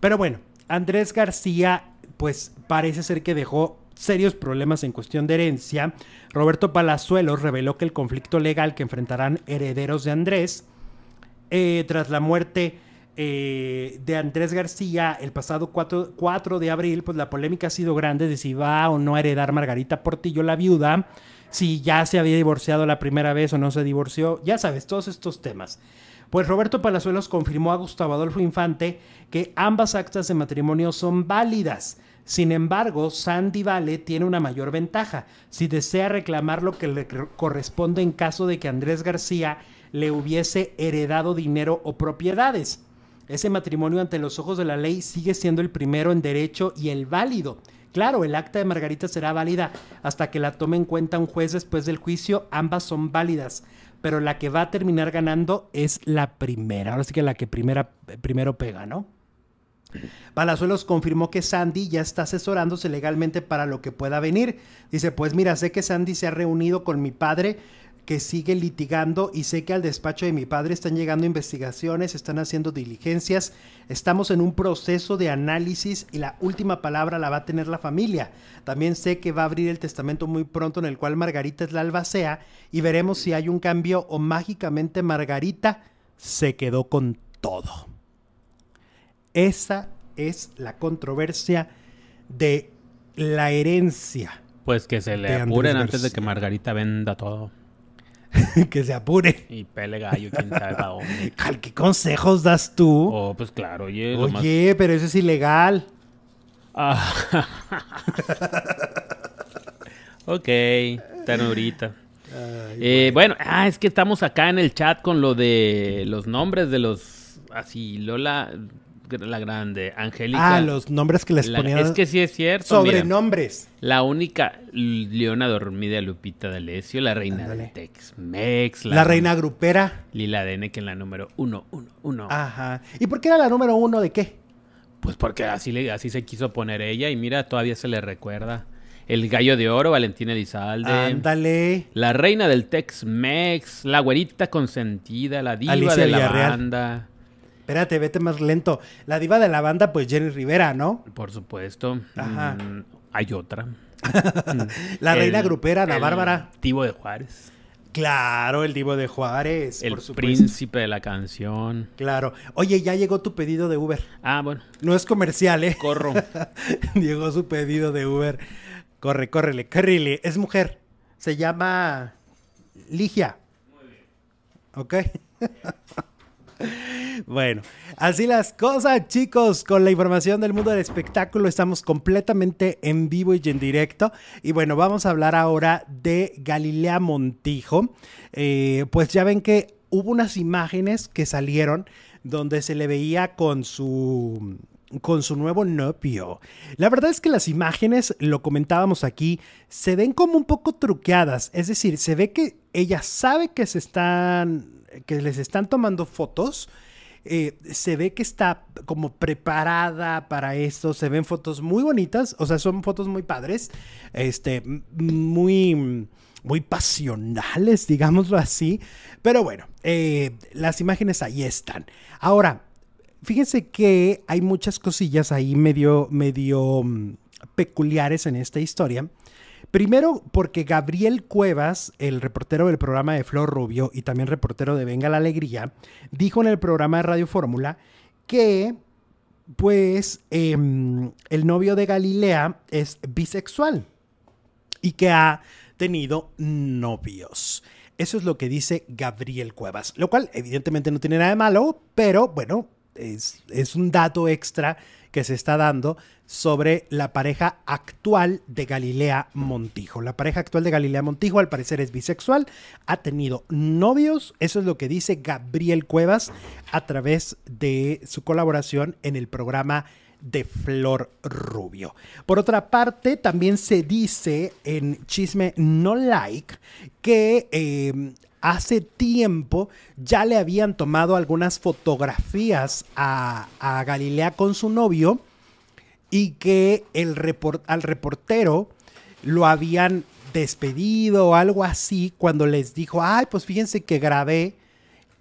Pero bueno, Andrés García, pues parece ser que dejó serios problemas en cuestión de herencia. Roberto Palazuelos reveló que el conflicto legal que enfrentarán herederos de Andrés eh, tras la muerte eh, de Andrés García el pasado 4, 4 de abril, pues la polémica ha sido grande de si va o no a heredar Margarita Portillo, la viuda, si ya se había divorciado la primera vez o no se divorció, ya sabes, todos estos temas. Pues Roberto Palazuelos confirmó a Gustavo Adolfo Infante que ambas actas de matrimonio son válidas. Sin embargo, Sandy Vale tiene una mayor ventaja. Si desea reclamar lo que le cor- corresponde en caso de que Andrés García le hubiese heredado dinero o propiedades. Ese matrimonio ante los ojos de la ley sigue siendo el primero en derecho y el válido. Claro, el acta de Margarita será válida hasta que la tome en cuenta un juez después del juicio. Ambas son válidas, pero la que va a terminar ganando es la primera. Ahora sí que la que primera, primero pega, ¿no? Palazuelos confirmó que Sandy ya está asesorándose legalmente para lo que pueda venir. Dice, pues mira, sé que Sandy se ha reunido con mi padre que sigue litigando y sé que al despacho de mi padre están llegando investigaciones, están haciendo diligencias, estamos en un proceso de análisis y la última palabra la va a tener la familia. También sé que va a abrir el testamento muy pronto en el cual Margarita es la albacea y veremos si hay un cambio o mágicamente Margarita se quedó con todo. Esa es la controversia de la herencia. Pues que se le apuren antes de que. Margarita venda todo. que se apure. Y pele gallo, quién sabe a dónde. ¿Qué consejos das tú? Oh, pues claro, oye, más... Oye, pero eso es ilegal. Ah. ok, ternurita. Eh, bueno, ah, es que estamos acá en el chat con lo de los nombres de los... Así, Lola la Grande, Angélica... Ah, los nombres que les la- ponían es que sí es cierto. mira. sobrenombres. La única Leona Dormida Lupita D'Alessio, la reina Ándale. del Tex-Mex. La, reina grupera. Lila Dene, que en la número uno, uno, uno. Ajá. ¿Y por qué era la número uno de qué? Pues porque así, le, así se quiso poner ella y mira, todavía se le recuerda. El gallo de oro, Valentina Elizalde. Ándale. La reina del Tex-Mex, la güerita consentida, la diva Alicia de la Villarreal. banda. Espérate, vete más lento. La diva de la banda, pues Jenny Rivera, ¿no? Por supuesto. Ajá. Mm, hay otra. La reina grupera, Ana el Bárbara. Tivo de Juárez. Claro, el divo de Juárez, El por supuesto. príncipe de la canción. Claro. Oye, ya llegó tu pedido de Uber. Ah, bueno. No es comercial, ¿eh? Corro. llegó su pedido de Uber. Corre, córrele, córrele. Es mujer. Se llama Ligia. Muy bien. Ok. Bueno, así las cosas, chicos, con la información del mundo del espectáculo estamos completamente en vivo y en directo. Y bueno, vamos a hablar ahora de Galilea Montijo. Eh, pues ya ven que hubo unas imágenes que salieron donde se le veía con su con su nuevo novio. La verdad es que las imágenes, lo comentábamos aquí, se ven como un poco truqueadas. Es decir, se ve que ella sabe que se están, que les están tomando fotos. eh, se ve que está como preparada para esto. Se ven fotos muy bonitas. O sea, son fotos muy padres. Este, muy muy pasionales, digámoslo así. Pero bueno, eh, las imágenes ahí están. Ahora, fíjense que hay muchas cosillas ahí medio, medio mm, peculiares en esta historia. Primero, porque Gabriel Cuevas, el reportero del programa de Flor Rubio y también reportero de Venga la Alegría, dijo en el programa de Radio Fórmula que, pues, em, el novio de Galilea es bisexual y que ha tenido novios. Eso es lo que dice Gabriel Cuevas, lo cual evidentemente no tiene nada de malo, pero bueno, es, es un dato extra que se está dando sobre la pareja actual de Galilea Montijo. La pareja actual de Galilea Montijo al parecer es bisexual, ha tenido novios, eso es lo que dice Gabriel Cuevas a través de su colaboración en el programa de Flor Rubio. Por otra parte, también se dice en Chisme No Like que eh, hace tiempo ya le habían tomado algunas fotografías a Galilea con su novio y que el report- al reportero lo habían despedido o algo así cuando les dijo, ay, pues fíjense que grabé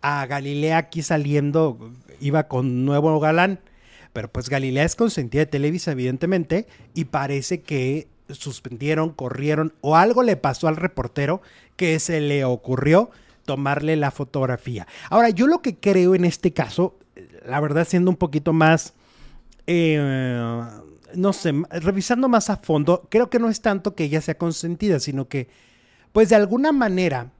a Galilea aquí saliendo, iba con nuevo galán. Pero pues Galilea es consentida de Televisa, evidentemente, y parece que suspendieron, corrieron o algo le pasó al reportero que se le ocurrió tomarle la fotografía. Ahora, yo lo que creo en este caso, la verdad siendo un poquito más, eh, no sé, revisando más a fondo, creo que no es tanto que ella sea consentida, sino que, pues de alguna manera,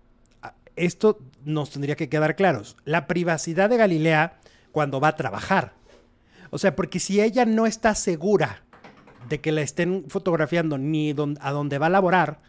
esto nos tendría que quedar claros. La privacidad de Galilea cuando va a trabajar. O sea, porque si ella no está segura de que la estén fotografiando ni a dónde va a laborar,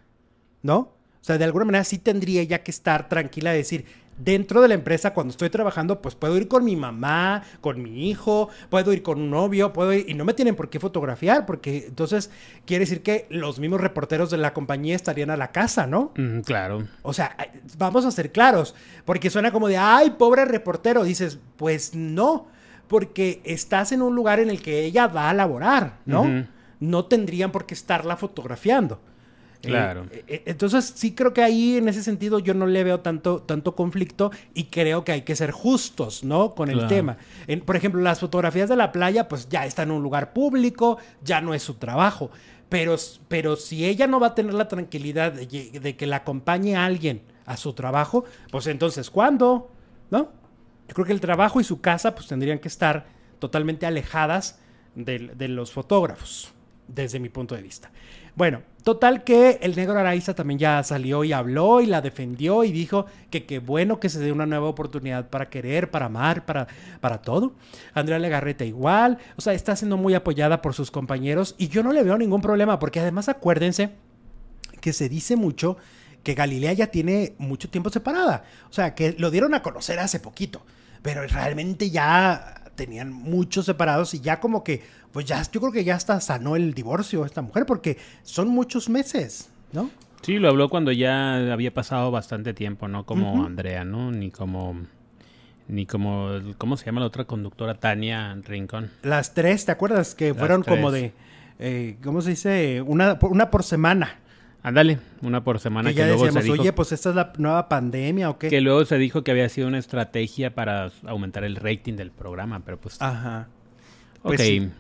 ¿no? O sea, de alguna manera sí tendría ella que estar tranquila de decir, dentro de la empresa cuando estoy trabajando, pues puedo ir con mi mamá, con mi hijo, puedo ir con un novio, puedo ir, y no me tienen por qué fotografiar, porque entonces quiere decir que los mismos reporteros de la compañía estarían a la casa, ¿no? Mm, claro. O sea, vamos a ser claros, porque suena como de, ay, pobre reportero. Dices, pues no, porque estás en un lugar en el que ella va a laborar, ¿no? No tendrían por qué estarla fotografiando. Eh, Claro. eh, entonces, sí creo que ahí, en ese sentido, yo no le veo tanto, tanto conflicto y creo que hay que ser justos, ¿no? Con el Claro. tema. En- por ejemplo, las fotografías de la playa, pues ya está en un lugar público, ya no es su trabajo. Pero, pero si ella no va a tener la tranquilidad de, que la acompañe a alguien a su trabajo, pues entonces, ¿cuándo? ¿No? Yo creo que el trabajo y su casa, pues tendrían que estar totalmente alejadas de, de los fotógrafos, desde mi punto de vista. Bueno, total que el negro Araiza también ya salió y habló y la defendió y dijo que qué bueno que se dé una nueva oportunidad para querer, para amar, para, para todo. Andrea Legarreta igual, o sea, está siendo muy apoyada por sus compañeros y yo no le veo ningún problema porque además acuérdense que se dice mucho que Galilea ya tiene mucho tiempo separada. O sea, que lo dieron a conocer hace poquito, pero realmente ya tenían muchos separados y ya como que, pues ya, yo creo que ya hasta sanó el divorcio esta mujer porque son muchos meses, ¿no? Sí, lo habló cuando ya había pasado bastante tiempo, no como. Andrea, ¿no? Ni como. Ni como. ¿Cómo se llama la otra conductora? Tania Rincón. Las tres, ¿te acuerdas? Que Las fueron como de, eh, ¿cómo se dice? Una, una por semana. Ándale, una por semana. Que ya decíamos, oye, pues esta es la nueva pandemia o qué. Que luego se dijo que había sido una estrategia para aumentar el rating del programa, pero pues... Ajá. Pues ok.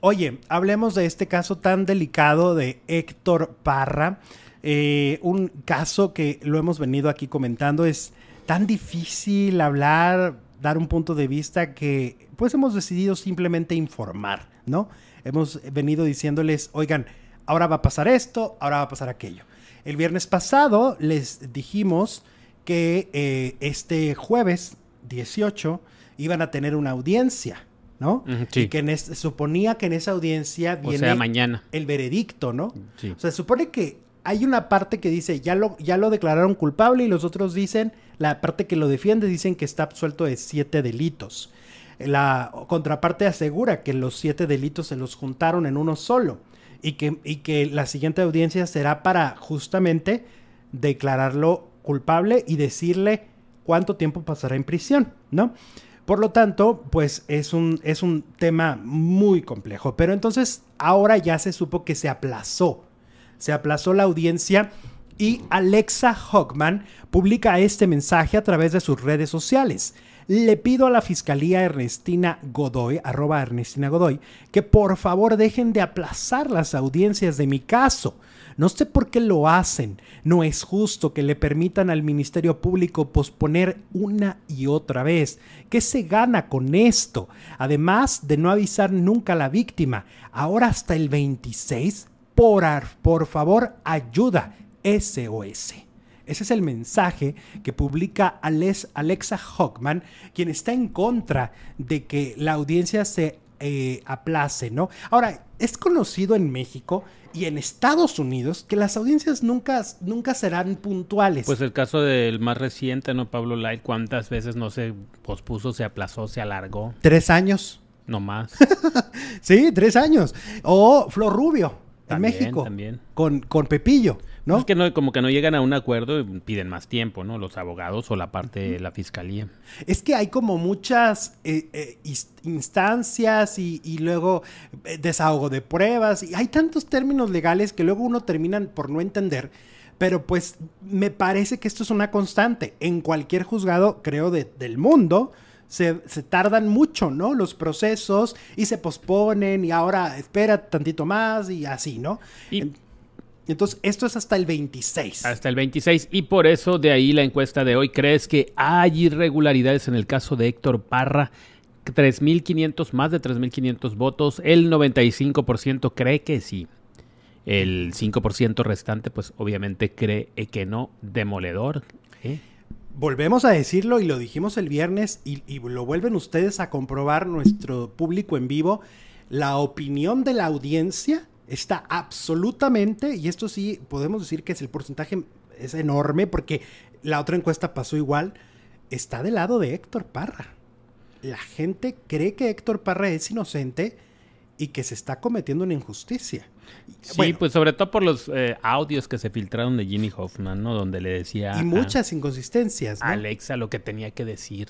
Oye, hablemos de este caso tan delicado de Héctor Parra. Eh, un caso que lo hemos venido aquí comentando. Es tan difícil hablar, dar un punto de vista que pues hemos decidido simplemente informar, ¿no? Hemos venido diciéndoles, oigan, ahora va a pasar esto, ahora va a pasar aquello. El viernes pasado les dijimos que eh, este jueves 18 iban a tener una audiencia, ¿no? sí. Y que suponía que en esa audiencia viene mañana. el veredicto, ¿no? Sí. O sea, se supone que hay una parte que dice, ya lo, ya lo declararon culpable y los otros dicen, la parte que lo defiende dicen que está absuelto de siete delitos. La contraparte asegura que los siete delitos se los juntaron en uno solo y que, y que la siguiente audiencia será para justamente declararlo culpable y decirle cuánto tiempo pasará en prisión, ¿no? Por lo tanto, pues es un, es un tema muy complejo. Pero entonces ahora ya se supo que se aplazó. Se aplazó la audiencia y Alexa Hockman publica este mensaje a través de sus redes sociales le pido a la Fiscalía Ernestina Godoy, arroba Ernestina Godoy, que por favor dejen de aplazar las audiencias de mi caso. No sé por qué lo hacen. No es justo que le permitan al Ministerio Público posponer una y otra vez. ¿Qué se gana con esto? Además de no avisar nunca a la víctima. Ahora hasta el 26. Por, por favor, ayuda. SOS. Ese es el mensaje que publica Alexa Hockman, quien está en contra de que la audiencia se eh, aplace, ¿no? Ahora, es conocido en México y en Estados Unidos que las audiencias nunca, nunca serán puntuales. Pues el caso del más reciente, ¿no? Pablo Light, ¿cuántas veces no se pospuso, se aplazó, se alargó? Tres años. No más. sí, tres años. O Flor Rubio, en México. También. Con, con Pepillo. ¿No? Es que no, como que no llegan a un acuerdo y piden más tiempo, ¿no? Los abogados o la parte de la fiscalía. Es que hay como muchas eh, eh, instancias y, luego eh, desahogo de pruebas y hay tantos términos legales que luego uno termina por no entender. Pero pues me parece que esto es una constante. En cualquier juzgado, creo, del mundo, se, tardan mucho, ¿no? Los procesos y se posponen y ahora espera tantito más y así, ¿no? Y, entonces, esto es hasta el 26. Hasta el 26. Y por eso, de ahí la encuesta de hoy. ¿Crees que hay irregularidades en el caso de Héctor Parra? 3.500, más de 3.500 votos. El 95% cree que sí. El 5% restante, pues obviamente cree que no. Demoledor. ¿eh? Volvemos a decirlo y lo dijimos el viernes y, y lo vuelven ustedes a comprobar nuestro público en vivo. La opinión de la audiencia está absolutamente, y esto sí podemos decir que es el porcentaje es enorme porque la otra encuesta pasó igual, está del lado de Héctor Parra. La gente cree que Héctor Parra es inocente y que se está cometiendo una injusticia. Sí, pues sobre todo por los eh, audios que se filtraron de Jimmy Hoffman, ¿no? Donde le decía... Y muchas inconsistencias. Alexa lo que tenía que decir.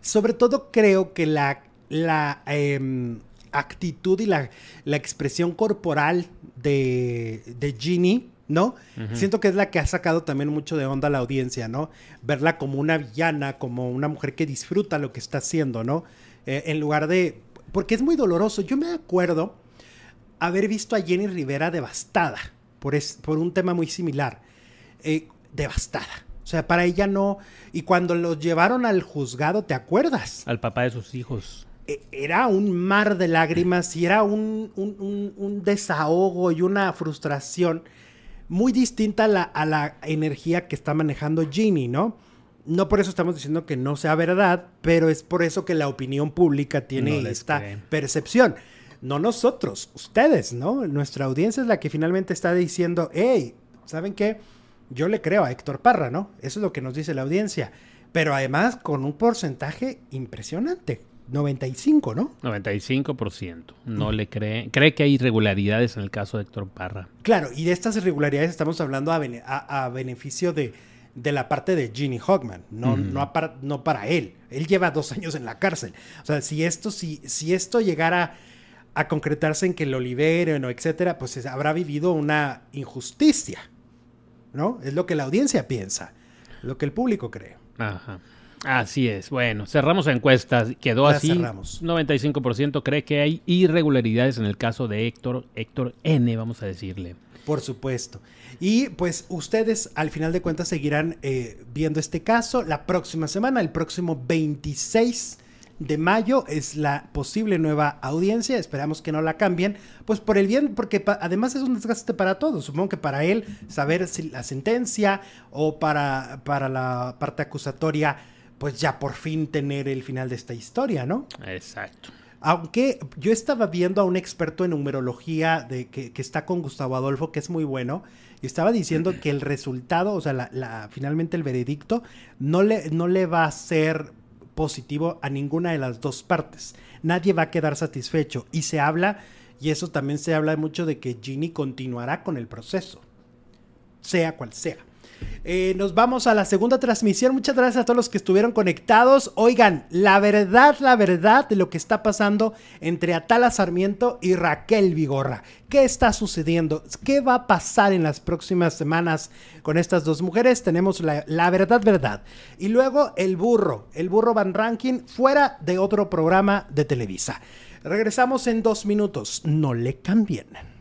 Sobre todo creo que la, la em, actitud y la, la expresión corporal de, de Ginny, ¿no? Siento que es la que ha sacado también mucho de onda a la audiencia, ¿no? Verla como una villana, como una mujer que disfruta lo que está haciendo, ¿no? Eh, en lugar de... Porque es muy doloroso. Yo me acuerdo haber visto a Jenny Rivera devastada por, por un tema muy similar. Eh, devastada. O sea, para ella no... Y cuando los llevaron al juzgado, ¿te acuerdas? Al papá de sus hijos. E, era un mar de lágrimas y era un, desahogo y una frustración muy distinta a la, energía que está manejando Ginny, ¿no? No por eso estamos diciendo que no sea verdad, pero es por eso que la opinión pública tiene esta percepción. No nosotros, ustedes, ¿no? Nuestra audiencia es la que finalmente está diciendo, hey, ¿saben qué? Yo le creo a Héctor Parra, ¿no? Eso es lo que nos dice la audiencia. Pero además con un porcentaje impresionante. 95, ¿no? 95%. No le cree. Cree que hay irregularidades en el caso de Héctor Parra. Claro, y de estas irregularidades estamos hablando a, beneficio de, la parte de Ginny Hogman, no, no, para, no, para, él. Él lleva dos años en la cárcel. O sea, si esto, si, si esto llegara a concretarse en que lo liberen o etcétera, pues habrá vivido una injusticia. ¿no? Es lo que la audiencia piensa, lo que el público cree. Ajá. Así es. Bueno, cerramos la encuesta. Quedó Ya así. cerramos. 95% cree que hay irregularidades en el caso de Héctor, Héctor N, vamos a decirle. Por supuesto. Y pues ustedes al final de cuentas seguirán eh, viendo este caso la próxima semana, el próximo 26 de mayo es la posible nueva audiencia. Esperamos que no la cambien, pues por el bien, porque además es un desgaste para todos. Supongo que para él saber si la sentencia o para, para la parte acusatoria, pues ya por fin tener el final de esta historia, ¿no? Exacto. Aunque yo estaba viendo a un experto en numerología de, que, que está con Gustavo Adolfo, que es muy bueno, y estaba diciendo que el resultado, o sea, la, la- finalmente el veredicto, no le, no le va a ser positivo a ninguna de las dos partes. Nadie va a quedar satisfecho. Y se habla, y eso también se habla mucho de que Ginny continuará con el proceso, sea cual sea. Eh, nos vamos a la segunda transmisión. Muchas gracias a todos los que estuvieron conectados. Oigan, la verdad, la verdad de lo que está pasando entre Atala Sarmiento y Raquel Vigorra. ¿Qué está sucediendo? ¿Qué va a pasar en las próximas semanas con estas dos mujeres? Tenemos la, la verdad, verdad. Y luego el burro, el burro Van Ranking, fuera de otro programa de Televisa. Regresamos en dos minutos. No le cambien.